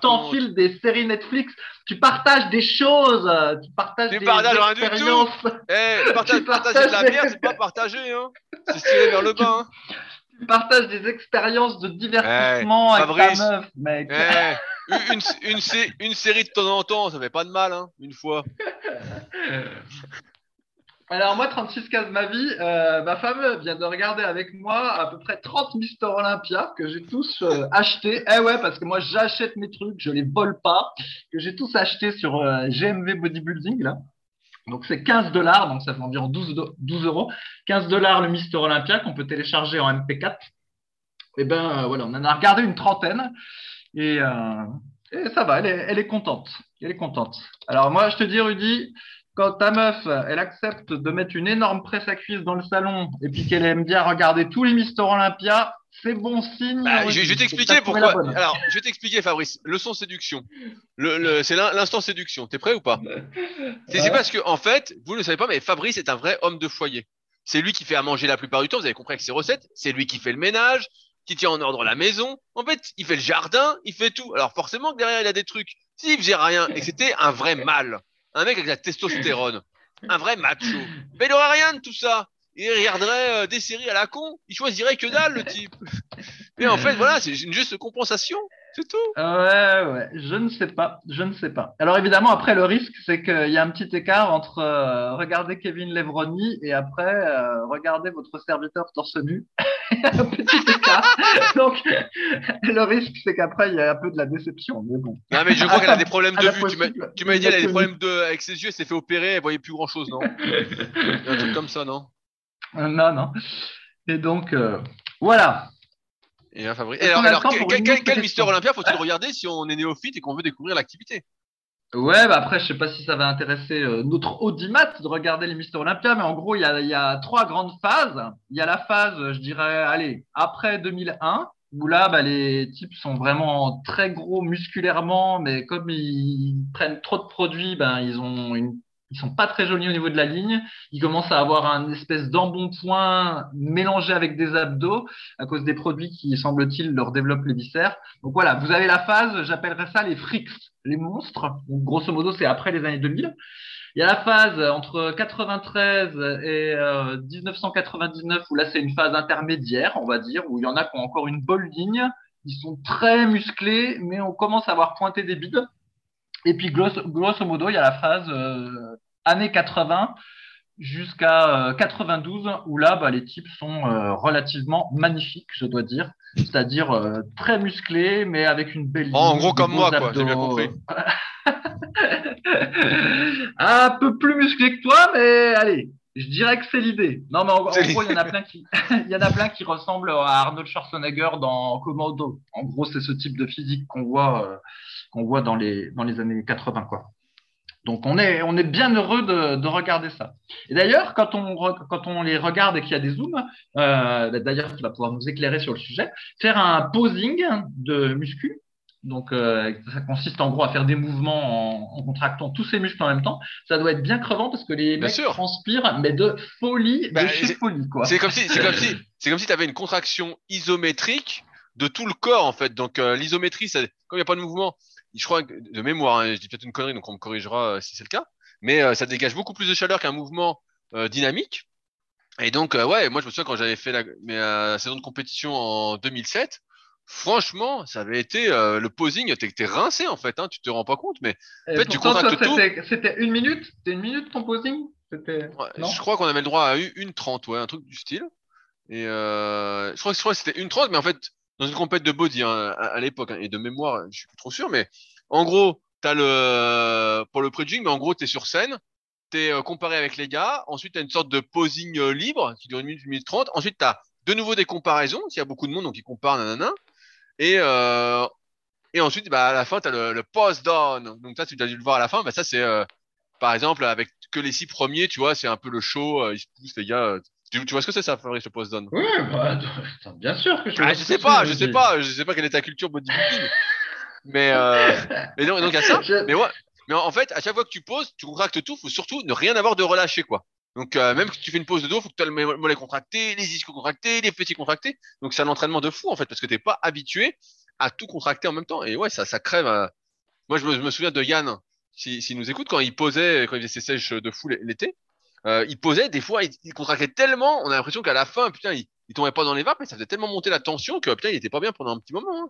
[SPEAKER 1] t'enfiles des séries Netflix, tu partages des choses, tu partages
[SPEAKER 2] tu
[SPEAKER 1] des
[SPEAKER 2] partages expériences. Rien du tout. Eh, partage, partager de la bière, c'est pas partager, hein. C'est tirer vers le bas. Hein.
[SPEAKER 1] Tu partages des expériences de divertissement avec ta meuf, mec.
[SPEAKER 2] Eh, une, une, une, série de temps en temps, ça fait pas de mal, hein, une fois.
[SPEAKER 1] Alors moi, 36 cases ma vie, euh, ma femme vient de regarder avec moi à peu près 30 Mister Olympia que j'ai tous euh, achetés. Eh ouais, parce que moi j'achète mes trucs, je les vole pas, que j'ai tous achetés sur euh, GMV Bodybuilding là. Donc c'est 15 dollars, donc ça fait environ 12, 12 euros. 15 dollars le Mister Olympia qu'on peut télécharger en MP4. Et eh ben voilà, on en a regardé une trentaine et, ça va, elle est contente. Elle est contente. Alors moi je te dis Rudy, quand ta meuf, elle accepte de mettre une énorme presse à cuisse dans le salon et puis qu'elle aime bien regarder tous les Mister Olympia, c'est bon signe.
[SPEAKER 2] Bah, je, vais t'expliquer pourquoi. Alors, je vais t'expliquer, Fabrice. Leçon séduction. Le, c'est l'instant séduction. T'es prêt ou pas? C'est parce que, en fait, vous ne le savez pas, mais Fabrice est un vrai homme de foyer. C'est lui qui fait à manger la plupart du temps. Vous avez compris avec ses recettes. C'est lui qui fait le ménage, qui tient en ordre la maison. En fait, il fait le jardin, il fait tout. Alors forcément, derrière, il a des trucs. S'il faisait rien et que c'était un vrai mâle, un mec avec la testostérone, un vrai macho. Mais il aurait rien de tout ça. Il regarderait euh, des séries à la con. Il choisirait que dalle, le type. Mais en fait, voilà, c'est une juste compensation. C'est tout.
[SPEAKER 1] Ouais, ouais, je ne sais pas, je ne sais pas. Alors évidemment, après le risque, c'est qu'il y a un petit écart entre euh, regarder Kevin Levroni et après euh, regarder votre serviteur torse nu. un petit écart. Donc le risque, c'est qu'après il y a un peu de la déception. Mais bon.
[SPEAKER 2] Non, mais je crois qu'elle a des problèmes de vue. Tu m'as dit elle a des problèmes de avec ses yeux, elle s'est fait opérer, elle voyait plus grand chose, non? Un truc comme ça, non?
[SPEAKER 1] Non, non. Et donc voilà.
[SPEAKER 2] Et alors, quel, Mister Olympia faut-il regarder si on est néophyte et qu'on veut découvrir l'activité?
[SPEAKER 1] Ouais, bah après, je sais pas si ça va intéresser euh, notre audimat de regarder les Mister Olympia, mais en gros, il y a, y a trois grandes phases. Il y a la phase, je dirais, allez, après 2001, où là, bah, les types sont vraiment très gros musculairement, mais comme ils prennent trop de produits, ben, ils ont une ils sont pas très jolis au niveau de la ligne. Ils commencent à avoir un espèce d'embonpoint mélangé avec des abdos à cause des produits qui, semble-t-il, leur développent les viscères. Donc voilà, vous avez la phase, j'appellerais ça les freaks, les monstres. Donc, grosso modo, c'est après les années 2000. Il y a la phase entre 93 et 1999 euh, où là, c'est une phase intermédiaire, on va dire, où il y en a qui ont encore une bonne ligne. Ils sont très musclés, mais on commence à avoir pointé des bides. Et puis, grosso, modo, il y a la phase euh, années 80 jusqu'à 92, euh, où là, bah, les types sont euh, relativement magnifiques, je dois dire. C'est-à-dire très musclés, mais avec une belle.
[SPEAKER 2] Oh, en gros, comme moi, quoi, j'ai bien compris.
[SPEAKER 1] un peu plus musclé que toi, mais allez, je dirais que c'est l'idée. Non, mais en, gros, il y en a plein qui, il y en a plein qui ressemblent à Arnold Schwarzenegger dans Commando. En gros, c'est ce type de physique qu'on voit qu'on voit dans les, dans les années 80. Quoi. Donc on est, on est bien heureux de, de regarder ça. Et d'ailleurs, quand on, quand on les regarde et qu'il y a des zooms, euh, d'ailleurs tu vas pouvoir nous éclairer sur le sujet, faire un posing de muscu. Donc euh, ça consiste en gros à faire des mouvements en, en, contractant tous ces muscles en même temps. Ça doit être bien crevant parce que les mecs transpirent, mais de folie, de bah, chez folie quoi.
[SPEAKER 2] C'est comme si, c'est comme si, c'est comme si tu avais une contraction isométrique de tout le corps en fait. Donc euh, l'isométrie, comme il n'y a pas de mouvement, je crois de mémoire, hein, je dis peut-être une connerie, donc on me corrigera euh, si c'est le cas, mais euh, ça dégage beaucoup plus de chaleur qu'un mouvement euh, dynamique. Et donc, ouais, moi je me souviens quand j'avais fait la, saison de compétition en 2007, franchement, ça avait été euh, le posing, t'es t'es rincé en fait, hein, tu te rends pas compte, mais
[SPEAKER 1] Et
[SPEAKER 2] fait, tu contractes tout.
[SPEAKER 1] c'était- C'était une minute C'était une minute ton posing? C'était.
[SPEAKER 2] ouais,
[SPEAKER 1] Non?
[SPEAKER 2] je crois qu'on avait le droit à une, une 30, ouais, un truc du style. Et euh, je crois, que- je crois que c'était une 30, mais en fait, dans une compète de body hein, à, l'époque, hein, et de mémoire, je suis plus trop sûr, mais en gros, t'as le pour le pre-jig, mais en gros, t'es sur scène, t'es euh, comparé avec les gars, ensuite t'as une sorte de posing euh, libre qui dure une minute, une minute 30, ensuite t'as de nouveau des comparaisons, s'il y a beaucoup de monde, donc ils comparent, nanana, et euh, et ensuite, bah, à la fin, t'as le, le post down. Donc ça, tu as dû le voir à la fin. Bah, ça, c'est, euh, par exemple, avec que les six premiers, tu vois, c'est un peu le show. euh, ils se poussent, les gars. euh. Tu, tu vois ce que c'est, ça, Fabrice, le post down?
[SPEAKER 1] Oui, bah, bien sûr que je.
[SPEAKER 2] Ah, je sais pas, je sais pas, je sais pas quelle est ta culture bodybuilding. Mais, euh, mais donc, donc, il y a ça.
[SPEAKER 1] Je-
[SPEAKER 2] Mais ouais, mais en fait, à chaque fois que tu poses, tu contractes tout. Faut surtout ne rien avoir de relâché, quoi. Donc, euh, même si tu fais une pose de dos, faut que tu aies le mol- mollet contracté, les ischios contractés, les petits contractés. Donc, c'est un entraînement de fou, en fait, parce que t'es pas habitué à tout contracter en même temps. Et ouais, ça, ça crève. euh. Moi, je me, je me souviens de Yann, s'il s'il nous écoute, quand il posait, quand il faisait ses sèches de fou l'été, euh, il posait, des fois, il, il contractait tellement, on a l'impression qu'à la fin, putain, il, tombait pas dans les vapes, mais ça faisait tellement monter la tension que, putain, il était pas bien pendant un petit moment. hein.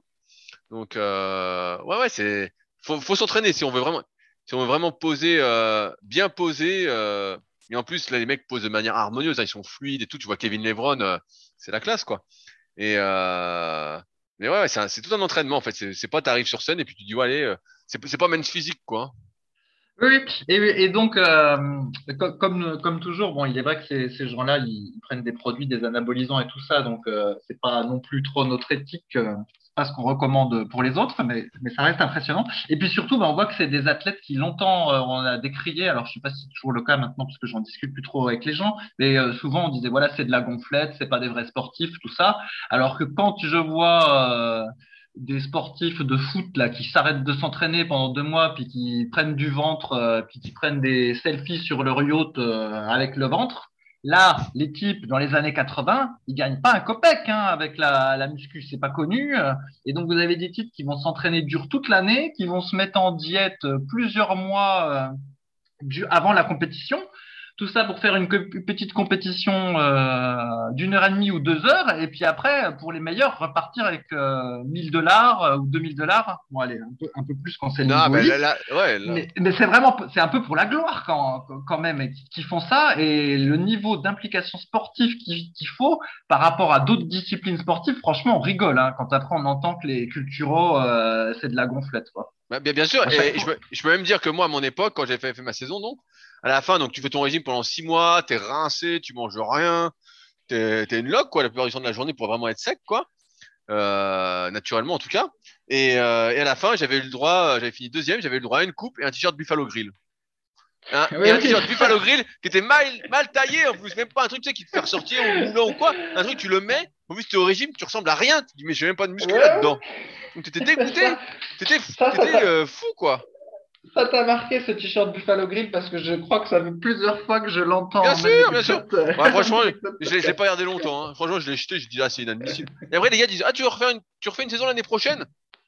[SPEAKER 2] Donc, euh, ouais, ouais, c'est, faut, s'entraîner si on veut vraiment, si on veut vraiment poser, euh, bien poser, euh, et en plus, là, les mecs posent de manière harmonieuse, hein, ils sont fluides et tout. Tu vois Kevin Levron, euh, c'est la classe, quoi. Et, euh, mais ouais, ouais, c'est tout un entraînement, en fait. C'est pas t'arrives sur scène et puis tu dis, ouais, allez, c'est pas men's physique, quoi.
[SPEAKER 1] Oui, et, donc, euh, co- comme, comme toujours, bon, il est vrai que ces, ces gens-là, ils, prennent des produits, des anabolisants et tout ça, donc euh, c'est pas non plus trop notre éthique, euh, c'est pas ce qu'on recommande pour les autres, mais, mais ça reste impressionnant. Et puis surtout, bah, on voit que c'est des athlètes qui longtemps euh, on a décrié, alors je sais pas si c'est toujours le cas maintenant parce que j'en discute plus trop avec les gens, mais euh, souvent on disait voilà c'est de la gonflette, c'est pas des vrais sportifs, tout ça, alors que quand je vois euh, des sportifs de foot là qui s'arrêtent de s'entraîner pendant deux mois puis qui prennent du ventre euh, puis qui prennent des selfies sur leur yacht euh, avec le ventre là les types dans les années 80 ils gagnent pas un copec hein, avec la, la muscu c'est pas connu euh. et donc vous avez des types qui vont s'entraîner dur toute l'année qui vont se mettre en diète euh, plusieurs mois euh, du- avant la compétition tout ça pour faire une petite compétition euh, d'une heure et demie ou deux heures, et puis après, pour les meilleurs, repartir avec euh, 1000 dollars euh, ou 2000 dollars. Bon, allez, un peu, un peu plus quand c'est le
[SPEAKER 2] là, là, ouais, là.
[SPEAKER 1] Mais, mais c'est vraiment, c'est un peu pour la gloire quand, quand même, qui, font ça, et le niveau d'implication sportive qu'il faut par rapport à d'autres disciplines sportives, franchement, on rigole, hein, quand après on entend que les culturaux, euh, c'est de la gonflette, quoi.
[SPEAKER 2] Ouais, bien, bien sûr, et je
[SPEAKER 1] fois.
[SPEAKER 2] peux, je peux même dire que moi, à mon époque, quand j'ai fait, fait ma saison, donc, à la fin, donc tu fais ton régime pendant six mois, t'es rincé, tu manges rien, t'es, t'es une loque, quoi, la plupart du temps de la journée pour vraiment être sec, quoi, euh, naturellement en tout cas. Et, euh, et à la fin, j'avais eu le droit, j'avais fini deuxième, j'avais eu le droit à une coupe et un t-shirt Buffalo Grill. Hein,
[SPEAKER 1] Oui,
[SPEAKER 2] et un t-shirt Buffalo Grill qui était mal, mal taillé en plus, même pas un truc tu sais, qui te fait ressortir ou moulant ou quoi, un truc tu le mets, en plus t'es au régime, tu ressembles à rien, tu dis mais j'ai même pas de muscle
[SPEAKER 1] Ouais.
[SPEAKER 2] là-dedans. Donc t'étais dégoûté, t'étais, euh, fou quoi.
[SPEAKER 1] Ça t'a marqué ce t-shirt Buffalo Grill parce que je crois que ça fait plusieurs fois que je l'entends.
[SPEAKER 2] Bien sûr, bien sûr.
[SPEAKER 1] euh,
[SPEAKER 2] franchement, Je l'ai l'ai pas regardé longtemps. Hein. Franchement, je l'ai jeté. Je dis ah c'est inadmissible. Et après les gars disent ah tu veux refaire une, tu refais une saison l'année prochaine?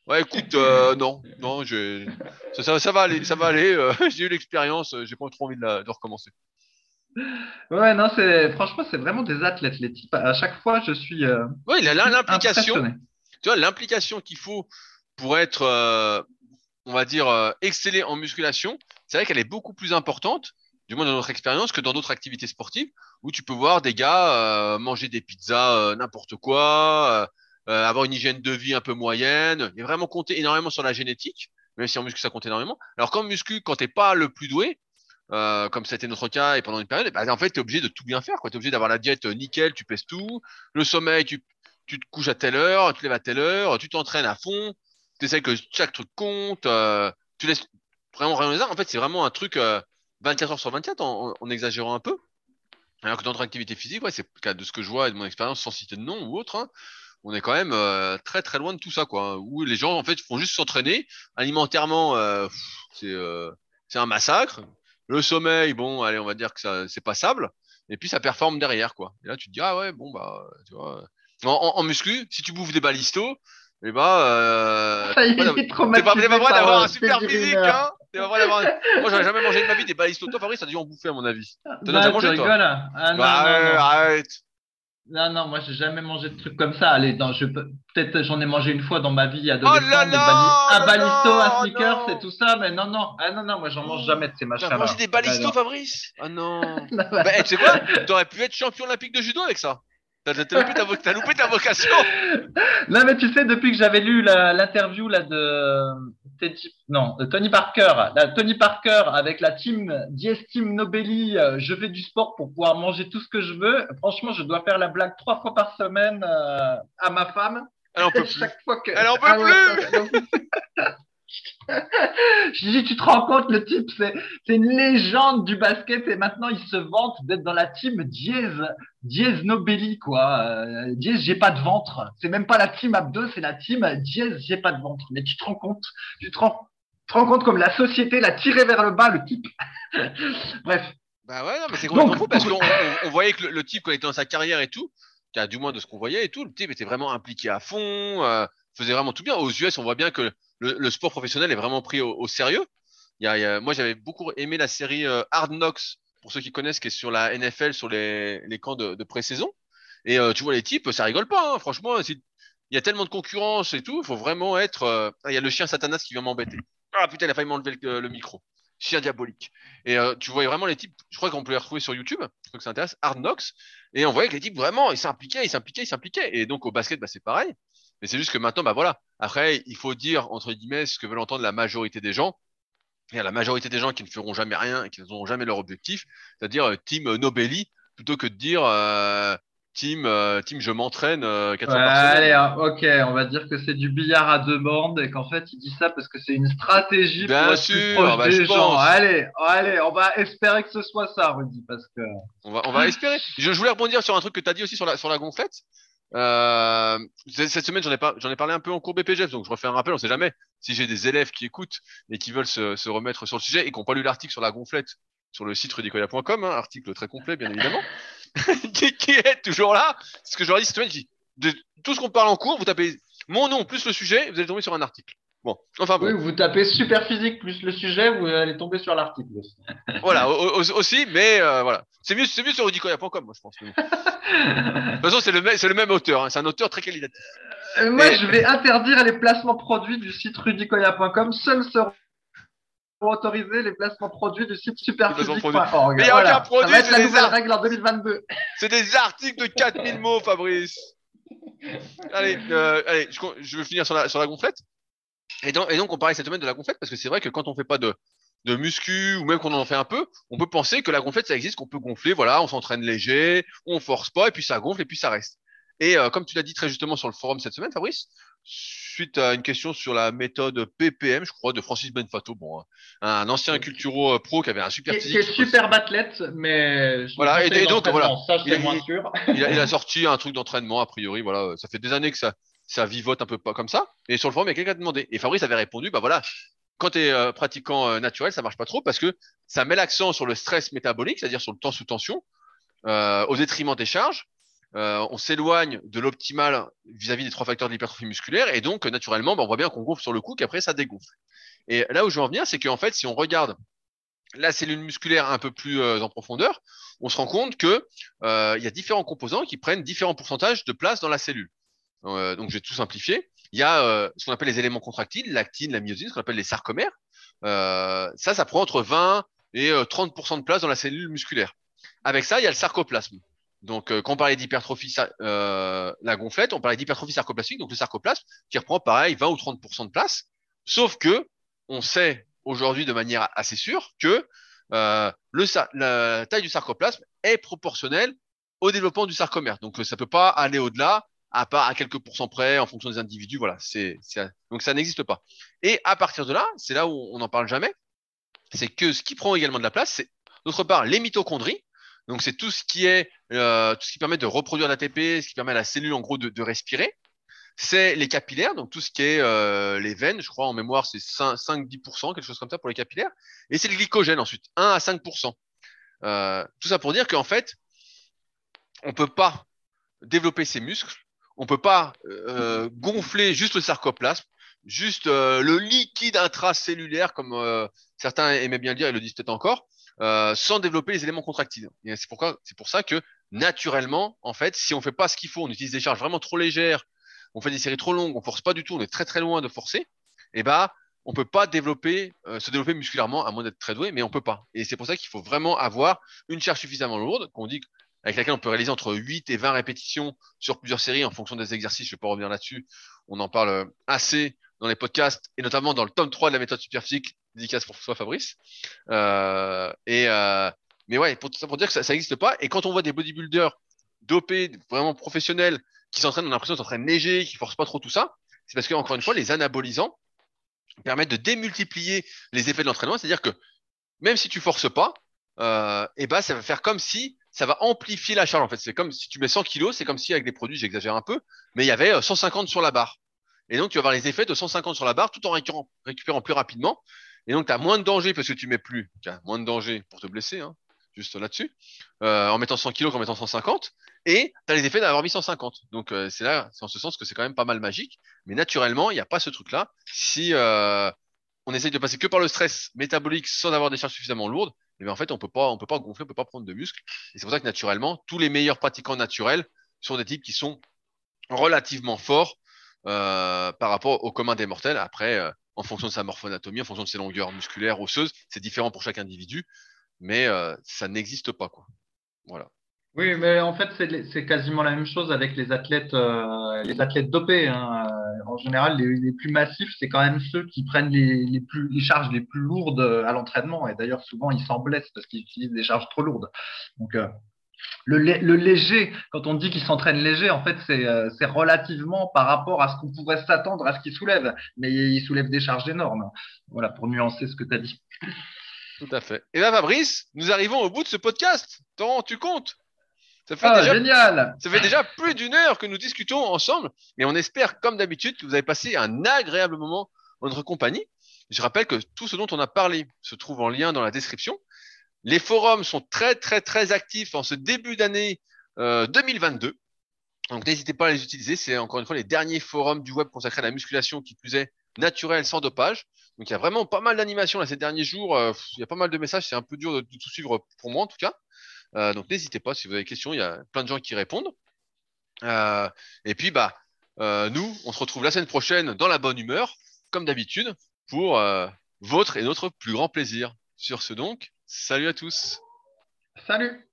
[SPEAKER 2] Ouais écoute euh, non non je ça, ça, ça va aller ça va aller. euh, j'ai eu l'expérience. euh, J'ai pas trop envie de, la, de recommencer.
[SPEAKER 1] Ouais, non, c'est franchement, c'est vraiment des athlètes, les types. À chaque fois, je suis euh,
[SPEAKER 2] l'im- l'implication. Tu vois l'implication qu'il faut pour être euh, on va dire euh, exceller en musculation. C'est vrai qu'elle est beaucoup plus importante. Du moins dans notre expérience que dans d'autres activités sportives où tu peux voir des gars euh, manger des pizzas euh, n'importe quoi, avoir une hygiène de vie un peu moyenne, et vraiment compter énormément sur la génétique, même si en muscu ça compte énormément. Alors qu'en muscu, quand t'es pas le plus doué, euh, comme été notre cas et pendant une période, bah, en fait, tu es obligé de tout bien faire. Tu es obligé d'avoir la diète nickel, tu pèses tout. Le sommeil, tu, tu te couches à telle heure, tu te lèves à telle heure, tu t'entraînes à fond, tu essaies que chaque truc compte, euh, tu laisses vraiment rien arts. En fait, c'est vraiment un truc euh, 24 heures sur 24 en, exagérant un peu. Alors que dans notre activité physique, ouais, c'est le cas de ce que je vois et de mon expérience sans citer de nom ou autre, hein, on est quand même euh, très très loin de tout ça, quoi. hein, Où les gens en fait font juste s'entraîner alimentairement, euh, c'est euh, c'est un massacre. Le sommeil, bon, allez, on va dire que c'est passable. Et puis ça performe derrière, quoi. Et là, tu te dis ah ouais, bon bah, tu vois. En, en, en muscu, si tu bouffes des balistos, et bah, euh,
[SPEAKER 1] Ça
[SPEAKER 2] t'es pas- pas, pas
[SPEAKER 1] par,
[SPEAKER 2] d'avoir
[SPEAKER 1] euh,
[SPEAKER 2] un super physique, hein. T'es pas prêt d'avoir. Moi, j'aurais jamais mangé de ma vie des balistos. Toi, Fabrice, t'as dû en bouffer à mon avis. T'en as
[SPEAKER 1] Bah,
[SPEAKER 2] déjà mangé, toi.
[SPEAKER 1] Ah, non,
[SPEAKER 2] Bah,
[SPEAKER 1] non, non.
[SPEAKER 2] arrête.
[SPEAKER 1] Non, non, moi j'ai jamais mangé de trucs comme ça. Allez, dans, je peut-être j'en ai mangé une fois dans ma vie à
[SPEAKER 2] Oh là là
[SPEAKER 1] un balisto,
[SPEAKER 2] là
[SPEAKER 1] un sneaker,
[SPEAKER 2] non.
[SPEAKER 1] c'est tout ça, mais non, non, ah non, non, moi j'en mange jamais de ces machins.
[SPEAKER 2] T'as mangé des balistos, Fabrice? Ah non Bah, eh, tu sais quoi? T'aurais pu être champion olympique de judo avec ça. T'as loupé, ta loupé vocation.
[SPEAKER 1] Non, mais tu sais, depuis que j'avais lu l'interview là de non, de Tony Parker, Tony Parker avec la team Dies Team Nobeli, euh, je fais du sport pour pouvoir manger tout ce que je veux. Franchement, je dois faire la blague trois fois par semaine euh, à ma femme.
[SPEAKER 2] Elle en peut plus.
[SPEAKER 1] Chaque fois que.
[SPEAKER 2] Elle en peut
[SPEAKER 1] Ah
[SPEAKER 2] plus
[SPEAKER 1] Je dis, tu te rends compte, le type, c'est, une légende du basket et maintenant il se vante d'être dans la team Diez, Diez Nobeli, quoi. Euh, Diez, j'ai pas de ventre. C'est même pas la team Abdo, c'est la team Diez, j'ai pas de ventre. Mais tu te rends compte, tu te rends, tu te rends compte comme la société l'a tiré vers le bas, le type. Bref.
[SPEAKER 2] Bah ouais, non, mais c'est complètement fou parce qu'on on, on voyait que le, le type, quand il était dans sa carrière et tout, du moins de ce qu'on voyait et tout, le type était vraiment impliqué à fond, euh, faisait vraiment tout bien. Aux US, on voit bien que le, sport professionnel est vraiment pris au, sérieux. Il y a, moi, j'avais beaucoup aimé la série euh, Hard Knocks, pour ceux qui connaissent, qui est sur la NFL, sur les, les camps de, de pré-saison. Et euh, tu vois, les types, ça rigole pas, hein, franchement. Il y a tellement de concurrence et tout, il faut vraiment être. ah, Il y a le chien Satanas qui vient m'embêter. Ah putain, il a failli m'enlever le, le micro. Chien diabolique. Et tu voyais vraiment les types, je crois qu'on peut les retrouver sur YouTube, crois que ça intéresse, Hard Knocks. Et on voyait que les types, vraiment, ils s'impliquaient, ils s'impliquaient, ils s'impliquaient. Et donc au basket, bah, c'est pareil. Mais c'est juste que maintenant, bah voilà. Après, il faut dire, entre guillemets, ce que veulent entendre la majorité des gens. Il y a la majorité des gens qui ne feront jamais rien et qui n'auront jamais leur objectif, c'est-à-dire euh, team Nobeli, plutôt que de dire euh, team, euh, team je m'entraîne euh, quatre
[SPEAKER 1] Ouais, allez, hein, ok, on va dire que c'est du billard à deux bandes et qu'en fait il dit ça parce que c'est une stratégie
[SPEAKER 2] Bien
[SPEAKER 1] pour être plus
[SPEAKER 2] sûr,
[SPEAKER 1] proche
[SPEAKER 2] bah,
[SPEAKER 1] des
[SPEAKER 2] je
[SPEAKER 1] gens.
[SPEAKER 2] pense.
[SPEAKER 1] Allez, allez, on va espérer que ce soit ça, Rudy, parce que
[SPEAKER 2] On va, on va espérer. Je, je voulais rebondir sur un truc que tu as dit aussi sur la, sur la gonflette. Euh, cette semaine, j'en ai, parlé un peu en cours BPGF, donc je refais un rappel, on sait jamais si j'ai des élèves qui écoutent et qui veulent se, remettre sur le sujet et qui n'ont pas lu l'article sur la gonflette sur le site rudicoya.com, hein, article très complet, bien évidemment, qui, est toujours là. Ce que ai dit cette semaine, je dis, de tout ce qu'on parle en cours, vous tapez mon nom plus le sujet, vous allez tomber sur un article. Bon, enfin bon.
[SPEAKER 1] oui, vous tapez super physique plus le sujet, vous allez tomber sur l'article. aussi.
[SPEAKER 2] Voilà, au- au- aussi, mais euh, voilà. C'est mieux, c'est mieux sur rudicoya.com, moi, je pense. bon. De toute façon, c'est le, c'est le même auteur, hein, c'est un auteur très qualitatif.
[SPEAKER 1] Euh, moi,
[SPEAKER 2] Et-
[SPEAKER 1] je vais interdire les placements produits du site rudicoya.com. Seuls seront autorisés les placements produits du site superphysique.org.
[SPEAKER 2] Mais y a aucun produit, c'est
[SPEAKER 1] la
[SPEAKER 2] des
[SPEAKER 1] 2022.
[SPEAKER 2] C'est des articles de 4000 mots, Fabrice. Allez, euh, allez je, je vais finir sur la, sur la gonflette. Et donc, et donc, on parlait cette semaine de la gonflette parce que c'est vrai que quand on fait pas de, de muscu ou même quand on en fait un peu, on peut penser que la gonflette ça existe, qu'on peut gonfler, voilà, on s'entraîne léger, on force pas et puis ça gonfle et puis ça reste. Et euh, comme tu l'as dit très justement sur le forum cette semaine, Fabrice, suite à une question sur la méthode PPM, je crois, de Francis Benfato, bon, hein, un ancien culturo euh, pro qui avait un super
[SPEAKER 1] est, qui
[SPEAKER 2] physique.
[SPEAKER 1] est super athlète, mais je
[SPEAKER 2] Voilà, et- donc,
[SPEAKER 1] d'entraînement. Ça,
[SPEAKER 2] Il
[SPEAKER 1] moins sûr.
[SPEAKER 2] il a, il a sorti un truc d'entraînement, a priori, voilà. Ça fait des années que ça, ça vivote un peu pas comme ça. Et sur le forum, il y a quelqu'un qui a demandé. Et Fabrice avait répondu, bah voilà, quand tu es pratiquant euh, naturel, ça marche pas trop parce que ça met l'accent sur le stress métabolique, c'est-à-dire sur le temps sous tension, euh, au détriment des charges. Euh, on s'éloigne de l'optimal vis-à-vis des trois facteurs de l'hypertrophie musculaire et donc euh, naturellement, bah, on voit bien qu'on gonfle sur le coup, qu'après ça dégonfle. Et là où je veux en venir, c'est qu'en fait, si on regarde la cellule musculaire un peu plus euh, en profondeur, on se rend compte que euh, il y a différents composants qui prennent différents pourcentages de place dans la cellule. Euh, donc je vais tout simplifier. Il y a euh, ce qu'on appelle les éléments contractiles, l'actine, la myosine, ce qu'on appelle les sarcomères. Euh, ça, ça prend entre 20 et euh, 30% de place dans la cellule musculaire. Avec ça, il y a le sarcoplasme. Donc, euh, quand on parlait d'hypertrophie, euh, la gonflette, on parlait d'hypertrophie sarcoplasmique, donc le sarcoplasme qui reprend pareil 20 ou 30% de place. Sauf que on sait aujourd'hui de manière assez sûre que euh, le, la taille du sarcoplasme est proportionnelle au développement du sarcomère. Donc, euh, ça peut pas aller au-delà, à part à quelques pourcents près, en fonction des individus. Voilà, c'est, donc ça n'existe pas. Et à partir de là, c'est là où on n'en parle jamais, c'est que ce qui prend également de la place, c'est d'autre part les mitochondries. Donc c'est tout ce qui est euh, tout ce qui permet de reproduire l'ATP, ce qui permet à la cellule en gros de, respirer. C'est les capillaires, donc tout ce qui est euh, les veines, je crois en mémoire c'est 5-10%, quelque chose comme ça pour les capillaires. Et c'est le glycogène ensuite, 1 à 5%. Euh, tout ça pour dire qu'en fait, on peut pas développer ses muscles, on peut pas euh, gonfler juste le sarcoplasme, juste euh, le liquide intracellulaire, comme euh, certains aimaient bien le dire et le disent peut-être encore, sans développer les éléments contractiles. C'est pour ça que naturellement, en fait, si on fait pas ce qu'il faut, on utilise des charges vraiment trop légères, on fait des séries trop longues, on force pas du tout, on est très très loin de forcer, et eh bah on peut pas se développer musculairement à moins d'être très doué, mais on peut pas. Et c'est pour ça qu'il faut vraiment avoir une charge suffisamment lourde, qu'on dit avec laquelle on peut réaliser entre 8 et 20 répétitions sur plusieurs séries en fonction des exercices. Je vais pas revenir là-dessus. On en parle assez dans les podcasts et notamment dans le tome 3 de la méthode superphysique, dédicace pour soi Fabrice. Euh, et euh, mais ouais, pour, pour dire que ça n'existe pas. Et quand on voit des bodybuilders dopés, vraiment professionnels, qui s'entraînent, on a l'impression qu'ils s'entraînent léger, qui forcent pas trop tout ça. C'est parce que encore une fois, les anabolisants permettent de démultiplier les effets de l'entraînement. C'est-à-dire que même si tu forces pas, euh, et eh ben ça va faire comme si ça va amplifier la charge. En fait, c'est comme si tu mets 100 kilos, c'est comme si avec des produits, j'exagère un peu, mais il y avait 150 sur la barre. Et donc, tu vas avoir les effets de 150 sur la barre tout en récupérant, plus rapidement. Et donc, tu as moins de danger parce que tu mets plus, tu as moins de danger pour te blesser, hein, juste là-dessus, euh, en mettant 100 kilos qu'en mettant 150. Et tu as les effets d'avoir mis 150. Donc, euh, c'est là, c'est en ce sens que c'est quand même pas mal magique. Mais naturellement, il n'y a pas ce truc-là. Si euh, on essaye de passer que par le stress métabolique sans avoir des charges suffisamment lourdes, eh en fait, on on peut pas gonfler, on peut pas prendre de muscles. Et c'est pour ça que naturellement, tous les meilleurs pratiquants naturels sont des types qui sont relativement forts euh, par rapport au commun des mortels. Après, euh, en fonction de sa morphoanatomie, en fonction de ses longueurs musculaires, osseuses, c'est différent pour chaque individu, mais euh, ça n'existe pas. Quoi. Voilà.
[SPEAKER 1] Oui, mais en fait, c'est quasiment la même chose avec les athlètes, les athlètes dopés. Hein. En général, les, plus massifs, c'est quand même ceux qui prennent les, les, plus, les charges les plus lourdes à l'entraînement. Et d'ailleurs, souvent, ils s'en blessent parce qu'ils utilisent des charges trop lourdes. Donc, le, léger, quand on dit qu'il s'entraîne léger, en fait, euh, c'est relativement par rapport à ce qu'on pourrait s'attendre à ce qu'il soulève. Mais il soulève des charges énormes. Voilà, pour nuancer ce que tu as dit.
[SPEAKER 2] Tout à fait. Et là, Fabrice, nous arrivons au bout de ce podcast. Tant tu comptes
[SPEAKER 1] ça fait, ah, déjà, génial
[SPEAKER 2] ça fait déjà plus d'une heure que nous discutons ensemble. Et on espère, comme d'habitude, que vous avez passé un agréable moment en notre compagnie. Je rappelle que tout ce dont on a parlé se trouve en lien dans la description. Les forums sont très, très, très actifs en ce début d'année 2022. Euh, Donc n'hésitez pas à les utiliser. C'est encore une fois les derniers forums du web consacrés à la musculation qui plus est naturelle, sans dopage. Donc il y a vraiment pas mal d'animations là ces derniers jours. Euh, il y a pas mal de messages. C'est un peu dur de, tout suivre pour moi en tout cas. Euh, donc n'hésitez pas si vous avez des questions. Il y a plein de gens qui répondent. et puis bah nous, on se retrouve la semaine prochaine dans la bonne humeur, comme d'habitude, pour votre et notre plus grand plaisir. Sur ce donc, Salut à tous.
[SPEAKER 1] Salut.